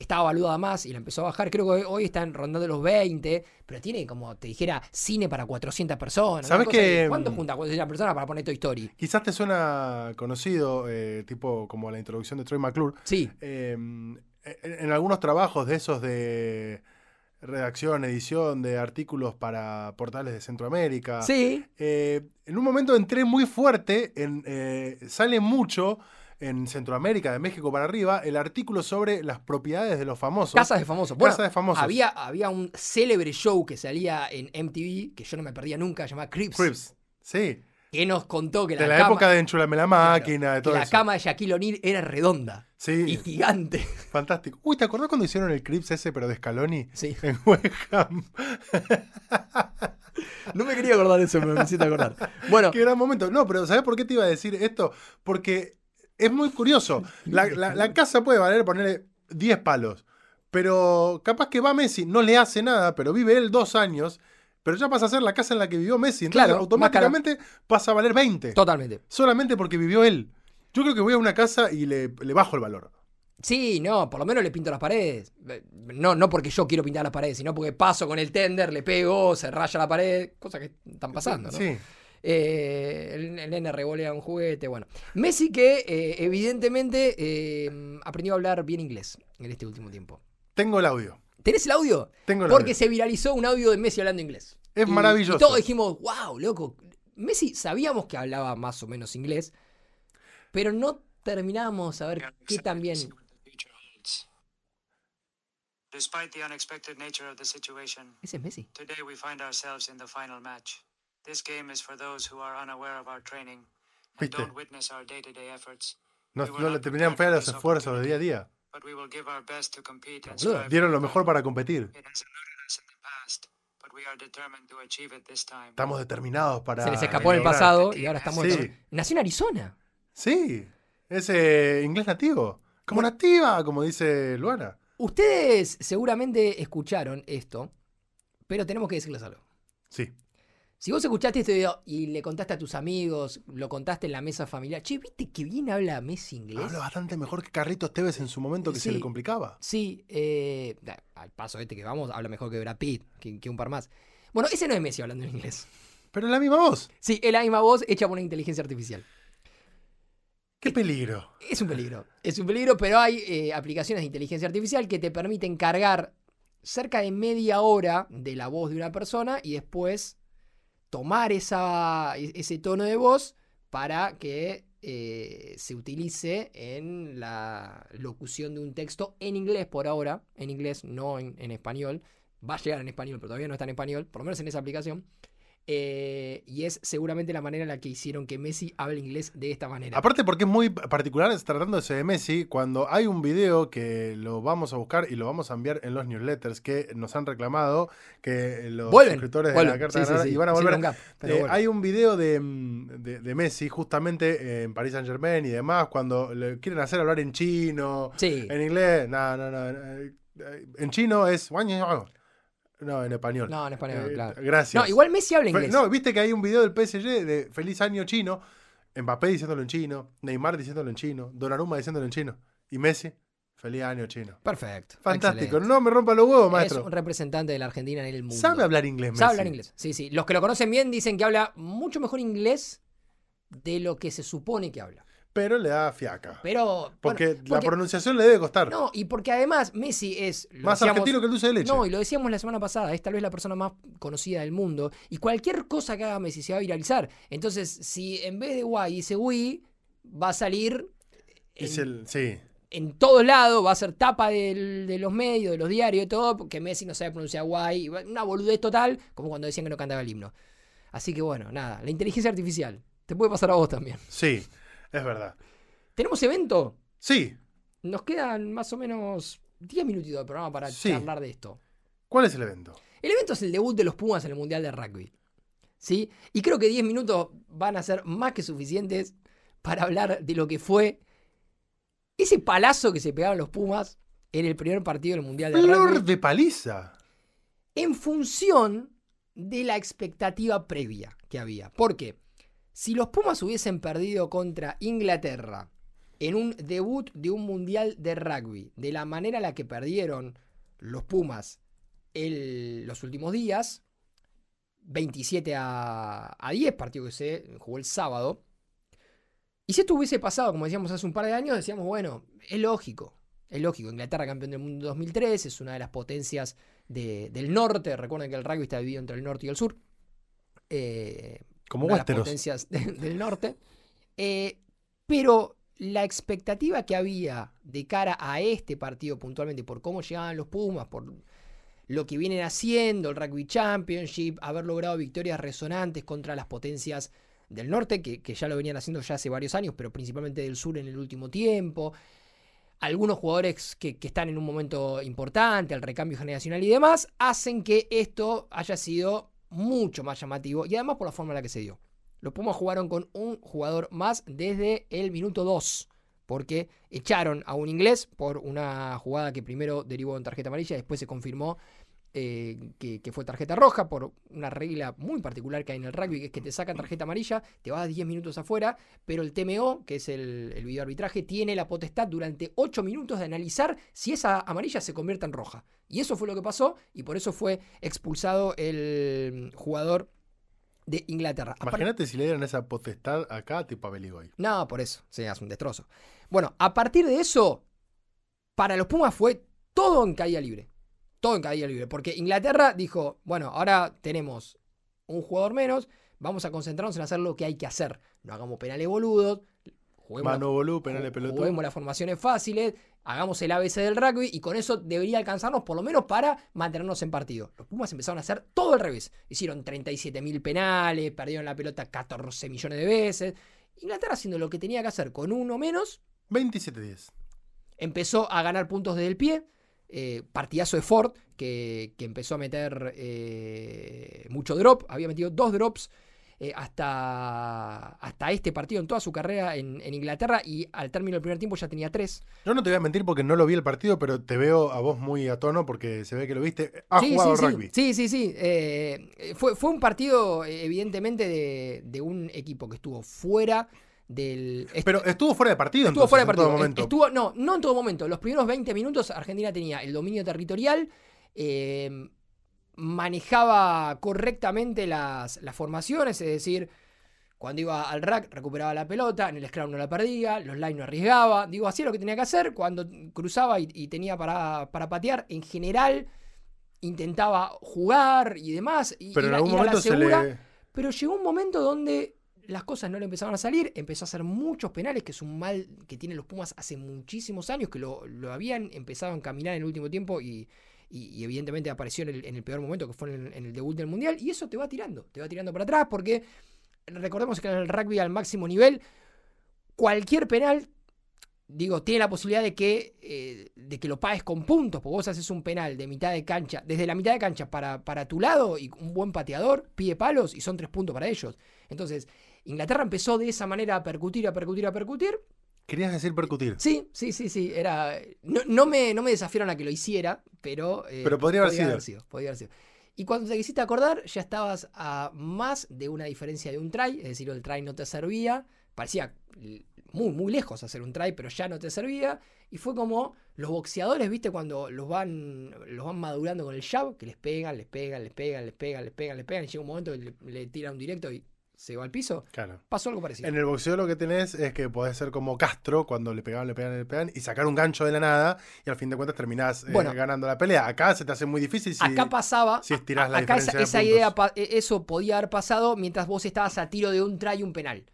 Estaba valuada más y la empezó a bajar. Creo que hoy están rondando los 20, pero tiene como te dijera cine para 400 personas. ¿Sabes de- ¿Cuánto junta 400 personas para poner Toy Story? quizás te suena conocido, eh, tipo como la introducción de Troy McClure. Sí, Eh, en, en algunos trabajos de esos de redacción, edición de artículos para portales de Centroamérica. sí. Eh, en un momento entré muy fuerte, en, eh, sale mucho en Centroamérica, de México para arriba, el artículo sobre las propiedades de los famosos. Casas de famosos. Bueno, Casa de famosos. Había, había un célebre show que salía en MTV, que yo no me perdía nunca, llamado Crips. Crips. Sí, Que nos contó que de la, la cama, época de Enchulame la máquina, de que todo la eso. cama de Shaquille O'Neal era redonda y Sí, gigante. fantástico. Uy, ¿te acordás cuando hicieron el Crips ese, pero de Scaloni? Sí. En West Ham. No me quería acordar de eso, me hiciste acordar. Bueno, Qué gran momento. No, pero ¿sabes por qué te iba a decir esto? Porque es muy curioso. La, la- la casa puede valer ponerle 10 palos. Pero capaz que va Messi, no le hace nada, pero vive él dos años. Pero ya pasa a ser la casa en la que vivió Messi. Entonces Claro, automáticamente pasa a valer 20. totalmente. Solamente porque vivió él. Yo creo que voy a una casa y le, le bajo el valor. Sí, no, por lo menos le pinto las paredes. Eh, No, no porque yo quiero pintar las paredes, sino porque paso con el tender, le pego, se raya la pared, cosas que están pasando, ¿no? Sí. Eh, el, el nene revolea un juguete, bueno. Messi que eh, evidentemente eh, aprendió a hablar bien inglés en este último tiempo. Tengo el audio. ¿Tenés el audio? Tengo el Porque audio. se viralizó un audio de Messi hablando inglés. Es Y- maravilloso. Y todos dijimos, wow, loco. Messi sabíamos que hablaba más o menos inglés, pero no terminábamos de saber qué situation, Ese es Messi. today we find ourselves in the final match. This game is for those who are unaware of our training and ¿Viste? don't witness our day-to-day efforts. No, no le a for los this esfuerzos de día a día. Boludo, Dieron lo it. mejor para competir. It has eluded us in the past, but we are determined to achieve it this time. Estamos determinados para. Se les escapó en el pasado y ahora estamos. Sí. Nació en Arizona. Sí, es eh, inglés nativo. Como nativa, como dice Luana. Ustedes seguramente escucharon esto, pero tenemos que decirles algo. Sí. Si vos escuchaste este video y le contaste a tus amigos, lo contaste en la mesa familiar, che, ¿viste que bien habla Messi inglés? Habla bastante mejor que Carlitos Tevez en su momento que se le complicaba. Sí, eh, al paso este que vamos, habla mejor que Brad Pitt, que, que un par más. Bueno, ese no es Messi hablando en inglés. Pero es la misma voz. Sí, es la misma voz hecha por una inteligencia artificial. Qué peligro. Es un peligro. Es un peligro, pero hay eh, aplicaciones de inteligencia artificial que te permiten cargar cerca de media hora de la voz de una persona y después tomar esa, e- ese tono de voz para que eh, se utilice en la locución de un texto en inglés por ahora. En inglés, no en, en español. Va a llegar en español, pero todavía no está en español, por lo menos en esa aplicación. Eh, y es seguramente la manera en la que hicieron que Messi hable inglés de esta manera. Aparte porque es muy particular tratándose de Messi, cuando hay un video que lo vamos a buscar y lo vamos a enviar en los newsletters que nos han reclamado, que los Vuelven, suscriptores vuelven. de la carta Sí, sí, y van a volver. un gap, pero Eh, hay un video de, mm, de- de Messi justamente en Paris Saint Germain y demás, cuando le quieren hacer hablar en chino, en inglés, no, no, no. eh, En chino es... No, en español. No, en español, Eh, claro. Gracias. No, igual Messi habla inglés. No, viste que hay un video del PSG de Feliz Año Chino, Mbappé diciéndolo en chino, Neymar diciéndolo en chino, Donnarumma diciéndolo en chino, y Messi, Feliz Año Chino. Perfecto. Fantástico, excelente. no me rompa los huevos, Es maestro. un representante de la Argentina en el mundo. Sabe hablar inglés, Messi. Sabe hablar inglés. Sí, sí. Los que lo conocen bien dicen que habla mucho mejor inglés de lo que se supone que habla. Pero le da fiaca. Pero. Porque, bueno, la pronunciación le debe costar. No, y porque además Messi es. Más decíamos- argentino que el dulce de leche. No, y lo decíamos la semana pasada, es tal vez la persona más conocida del mundo. Y cualquier cosa que haga Messi se va a viralizar. Entonces, si en vez de Guay dice Wii, va a salir en, Es el- sí. en todos lados, va a ser tapa del- de los medios, de los diarios y todo, porque Messi no sabe pronunciar Guay. Una boludez total, como cuando decían que no cantaba el himno. Así que bueno, nada, la inteligencia artificial. Te puede pasar a vos también. Sí, es verdad. ¿Tenemos evento? Sí. Nos quedan más o menos 10 minutitos de programa para Sí. charlar de esto. ¿Cuál es el evento? El evento es el debut de los Pumas en el Mundial de Rugby. ¿Sí? Y creo que 10 minutos van a ser más que suficientes para hablar de lo que fue ese palazo que se pegaron los Pumas en el primer partido del Mundial de Flor Rugby de paliza. en función de la expectativa previa que había. Porque si los Pumas hubiesen perdido contra Inglaterra en un debut de un mundial de rugby, de la manera en la que perdieron los Pumas los últimos días, 27 a, a 10, partido que se jugó el sábado. Y si esto hubiese pasado, como decíamos hace un par de años, decíamos, bueno, es lógico. Es lógico, Inglaterra campeón del mundo en 2003, es una de las potencias de- del norte. Recuerden que el rugby está dividido entre el norte y el sur. Eh, Como una de las potencias de- del norte. Eh, pero la expectativa que había de cara a este partido puntualmente, por cómo llegaban los Pumas, por lo que vienen haciendo, el Rugby Championship, haber logrado victorias resonantes contra las potencias del norte, que, que ya lo venían haciendo ya hace varios años, pero principalmente del sur en el último tiempo. Algunos jugadores que, que están en un momento importante, el recambio generacional y demás, hacen que esto haya sido mucho más llamativo y además por la forma en la que se dio. Los Pumas jugaron con un jugador más desde el minuto 2, porque echaron a un inglés por una jugada que primero derivó en tarjeta amarilla, después se confirmó eh, que, que fue tarjeta roja por una regla muy particular que hay en el rugby, que es que te sacan tarjeta amarilla, te vas 10 minutos afuera, pero el TMO, que es el, el videoarbitraje, tiene la potestad durante 8 minutos de analizar si esa amarilla se convierte en roja. Y eso fue lo que pasó, y por eso fue expulsado el jugador de Inglaterra. Imagínate si le dieran esa potestad acá, tipo a Beligoy. no, por eso, se hace un destrozo. Bueno, a partir de eso, para los Pumas fue todo en caída libre. Todo en caída libre. Porque Inglaterra dijo, bueno, ahora tenemos un jugador menos, vamos a concentrarnos en hacer lo que hay que hacer. No hagamos penales boludos, juguemos, Mano bolú, penales pelotudo. juguemos las formaciones fáciles, hagamos el ABC del rugby y con eso debería alcanzarnos por lo menos para mantenernos en partido. Los Pumas empezaron a hacer todo al revés. Hicieron 37.000 penales, perdieron la pelota 14 millones de veces. Inglaterra haciendo lo que tenía que hacer con uno menos, 27-10. empezó a ganar puntos desde el pie. Eh, partidazo de Ford, que, que empezó a meter eh, mucho drop. Había metido dos drops eh, hasta, hasta este partido en toda su carrera en, en Inglaterra. Y al término del primer tiempo ya tenía tres. Yo no te voy a mentir porque no lo vi el partido, pero te veo a vos muy a tono porque se ve que lo viste. Has sí, jugado sí, rugby. Sí, sí, sí. eh, fue, fue un partido, evidentemente, de, de un equipo que estuvo fuera del. Pero estuvo fuera de partido Estuvo entonces, fuera de en todo partido. momento. Estuvo, no, no en todo momento. Los primeros 20 minutos Argentina tenía el dominio territorial, eh, manejaba correctamente las, las formaciones, es decir, cuando iba al rack recuperaba la pelota, en el scrum no la perdía, los line no arriesgaba, digo, hacía lo que tenía que hacer, cuando cruzaba y, y tenía para, para patear, en general intentaba jugar y demás. Y, Pero en ir a- algún la momento se segura. le. Pero llegó un momento donde las cosas no le empezaban a salir, empezó a hacer muchos penales, que es un mal que tienen los Pumas hace muchísimos años, que lo, lo habían empezado a encaminar en el último tiempo y, y- evidentemente apareció en el, peor momento, que fue en el, en el debut del Mundial, y eso te va tirando, te va tirando para atrás, porque recordemos que en el rugby al máximo nivel, cualquier penal, digo, tiene la posibilidad de que, eh, de que lo pagues con puntos, porque vos haces un penal de mitad de cancha, desde la mitad de cancha para, para tu lado, y un buen pateador pide palos y son tres puntos para ellos. Entonces, Inglaterra empezó de esa manera a percutir, a percutir, a percutir. Querías decir percutir. Sí, sí, sí, sí. Era. No, no me, no me desafiaron a que lo hiciera, pero. eh, Pero podría haber sido. Podría haber sido. Y cuando te quisiste acordar, ya estabas a más de una diferencia de un try, es decir, el try no te servía. Parecía muy, muy lejos hacer un try, pero ya no te servía. Y fue como los boxeadores, ¿viste? Cuando los van, los van madurando con el jab, que les pegan, les pegan, les pegan, les pegan, les pegan, les pegan. Y llega un momento que le, le tiran un directo y se va al piso. Claro. Pasó algo parecido. En el boxeo lo que tenés es que podés ser como Castro cuando le pegaban, le pegaban, le pegaban y sacar un gancho de la nada y al fin de cuentas terminás eh, ganando la pelea. Acá se te hace muy difícil si Acá pasaba. si estirás la acá esa, diferencia de esa puntos. idea, e- eso podía haber pasado mientras vos estabas a tiro de un try y un penal.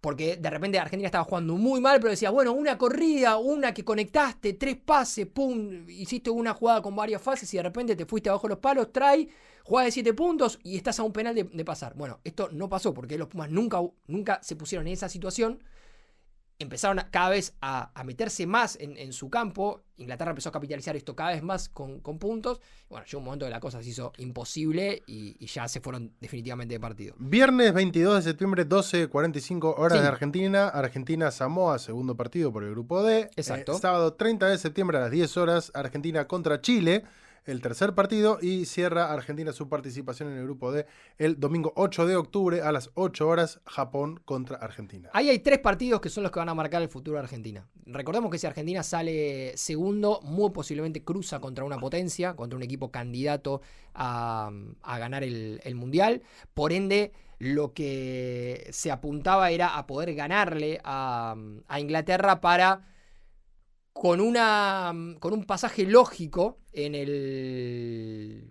Porque de repente Argentina estaba jugando muy mal, pero decía, bueno, una corrida, una que conectaste, tres pases, pum, hiciste una jugada con varias fases y de repente te fuiste abajo los palos, try, jugada de siete puntos y estás a un penal de, de pasar. Bueno, esto no pasó porque los Pumas nunca, nunca se pusieron en esa situación. Empezaron a- cada vez a, a meterse más en, en su campo. Inglaterra empezó a capitalizar esto cada vez más con, con puntos. Bueno, llegó un momento que la cosa se hizo imposible y, y ya se fueron definitivamente de partido. Viernes 22 de septiembre, 12.45 horas Sí. de Argentina. Argentina-Samoa, segundo partido por el grupo D. Exacto. Eh, sábado 30 de septiembre a las 10 horas, Argentina contra Chile, el tercer partido. Y cierra Argentina su participación en el grupo D el domingo 8 de octubre a las 8 horas, Japón contra Argentina. Ahí hay tres partidos que son los que van a marcar el futuro de Argentina. Recordemos que si Argentina sale segundo, muy posiblemente cruza contra una potencia, contra un equipo candidato a, a ganar el, el Mundial. Por ende, lo que se apuntaba era a poder ganarle a, a Inglaterra para, con, una, con un pasaje lógico en el...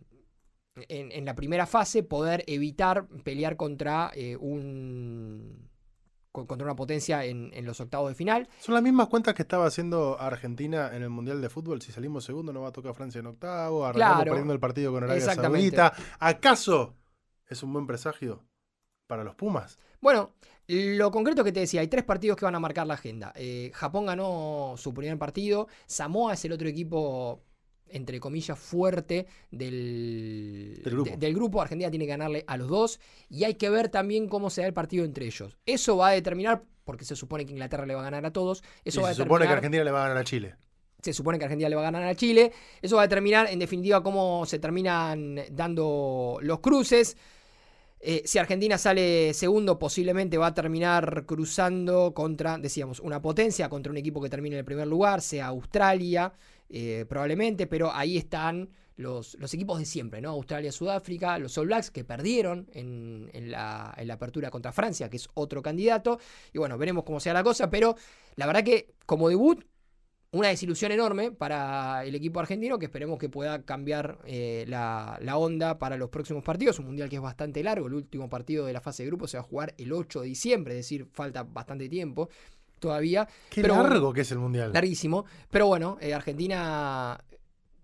En, en la primera fase, poder evitar pelear contra eh, un, con- contra una potencia en, en los octavos de final. Son las mismas cuentas que estaba haciendo Argentina en el Mundial de Fútbol. Si salimos segundo, no va a tocar Francia en octavo. Arrancamos Claro. perdiendo el partido con Arabia. Saudita. ¿Acaso es un buen presagio para los Pumas? Bueno, lo concreto que te decía, hay tres partidos que van a marcar la agenda. Eh, Japón ganó su primer partido, Samoa es el otro equipo, entre comillas, fuerte del, Del grupo. de- del grupo. Argentina tiene que ganarle a los dos y hay que ver también cómo se da el partido entre ellos. Eso va a determinar, porque se supone que Inglaterra le va a ganar a todos, eso Y va a se supone que Argentina le va a ganar a Chile. se supone que Argentina le va a ganar a Chile. Eso va a determinar, en definitiva, cómo se terminan dando los cruces. Eh, si Argentina sale segundo, posiblemente va a terminar cruzando contra, decíamos, una potencia, contra un equipo que termine en el primer lugar, sea Australia, eh, probablemente, pero ahí están los, los equipos de siempre, ¿no? Australia, Sudáfrica, los All Blacks que perdieron en, en la, en la apertura contra Francia, que es otro candidato. Y bueno, veremos cómo sea la cosa, pero la verdad que como debut una desilusión enorme para el equipo argentino que esperemos que pueda cambiar eh, la, la onda para los próximos partidos. Un mundial que es bastante largo. El último partido de la fase de grupo se va a jugar el 8 de diciembre, es decir, falta bastante tiempo todavía. Qué Pero largo bueno, que es el Mundial. Larguísimo. Pero bueno, eh, Argentina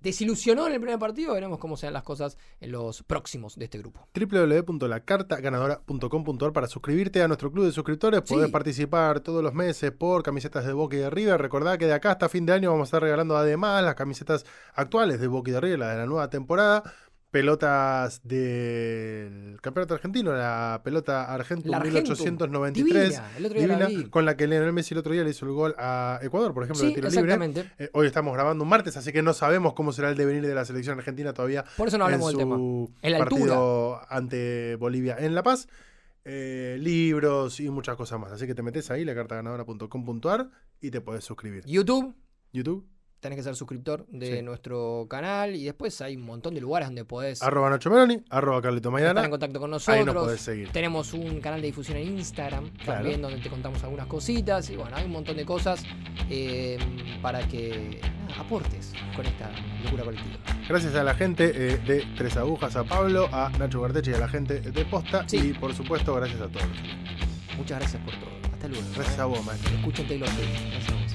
desilusionó en el primer partido. Veremos cómo sean las cosas en los próximos de este grupo. www.lacartaganadora.com.ar para suscribirte a nuestro club de suscriptores. Sí. Podés participar todos los meses por camisetas de Boca y de River. Recordá que de acá hasta fin de año vamos a estar regalando además las camisetas actuales de Boca y de River, la de la nueva temporada. Pelotas del campeonato argentino, la pelota Argentum La Argentum, 1893, divina, el otro día la divina, vi. con la que Lionel Messi el otro día le hizo el gol a Ecuador, por ejemplo, de Sí, tiro libre. exactamente. Eh, hoy estamos grabando un martes, así que no sabemos cómo será el devenir de la selección argentina todavía Por eso no hablemos en del tema. En la partido ante Bolivia en La Paz. Eh, libros y muchas cosas más. Así que te metes ahí, lacartaganadora.com.ar y te podés suscribir. YouTube, YouTube, tenés que ser suscriptor de Sí. nuestro canal y después hay un montón de lugares donde podés arroba Nacho Meloni, arroba Carlito estar en Maidana. contacto con Ahí nosotros. nos podés seguir. Tenemos un canal de difusión en Instagram Claro. también donde te contamos algunas cositas y bueno, hay un montón de cosas eh, para que nada, aportes con esta locura colectiva. Gracias a la gente eh, de Tres Agujas, a Pablo, a Nacho Garteche y a la gente de Posta. Sí. Y por supuesto, gracias a todos. Muchas gracias por todo. Hasta luego. Gracias ¿eh? a vos, maestro. Escuchen Taylor. Gracias a vos.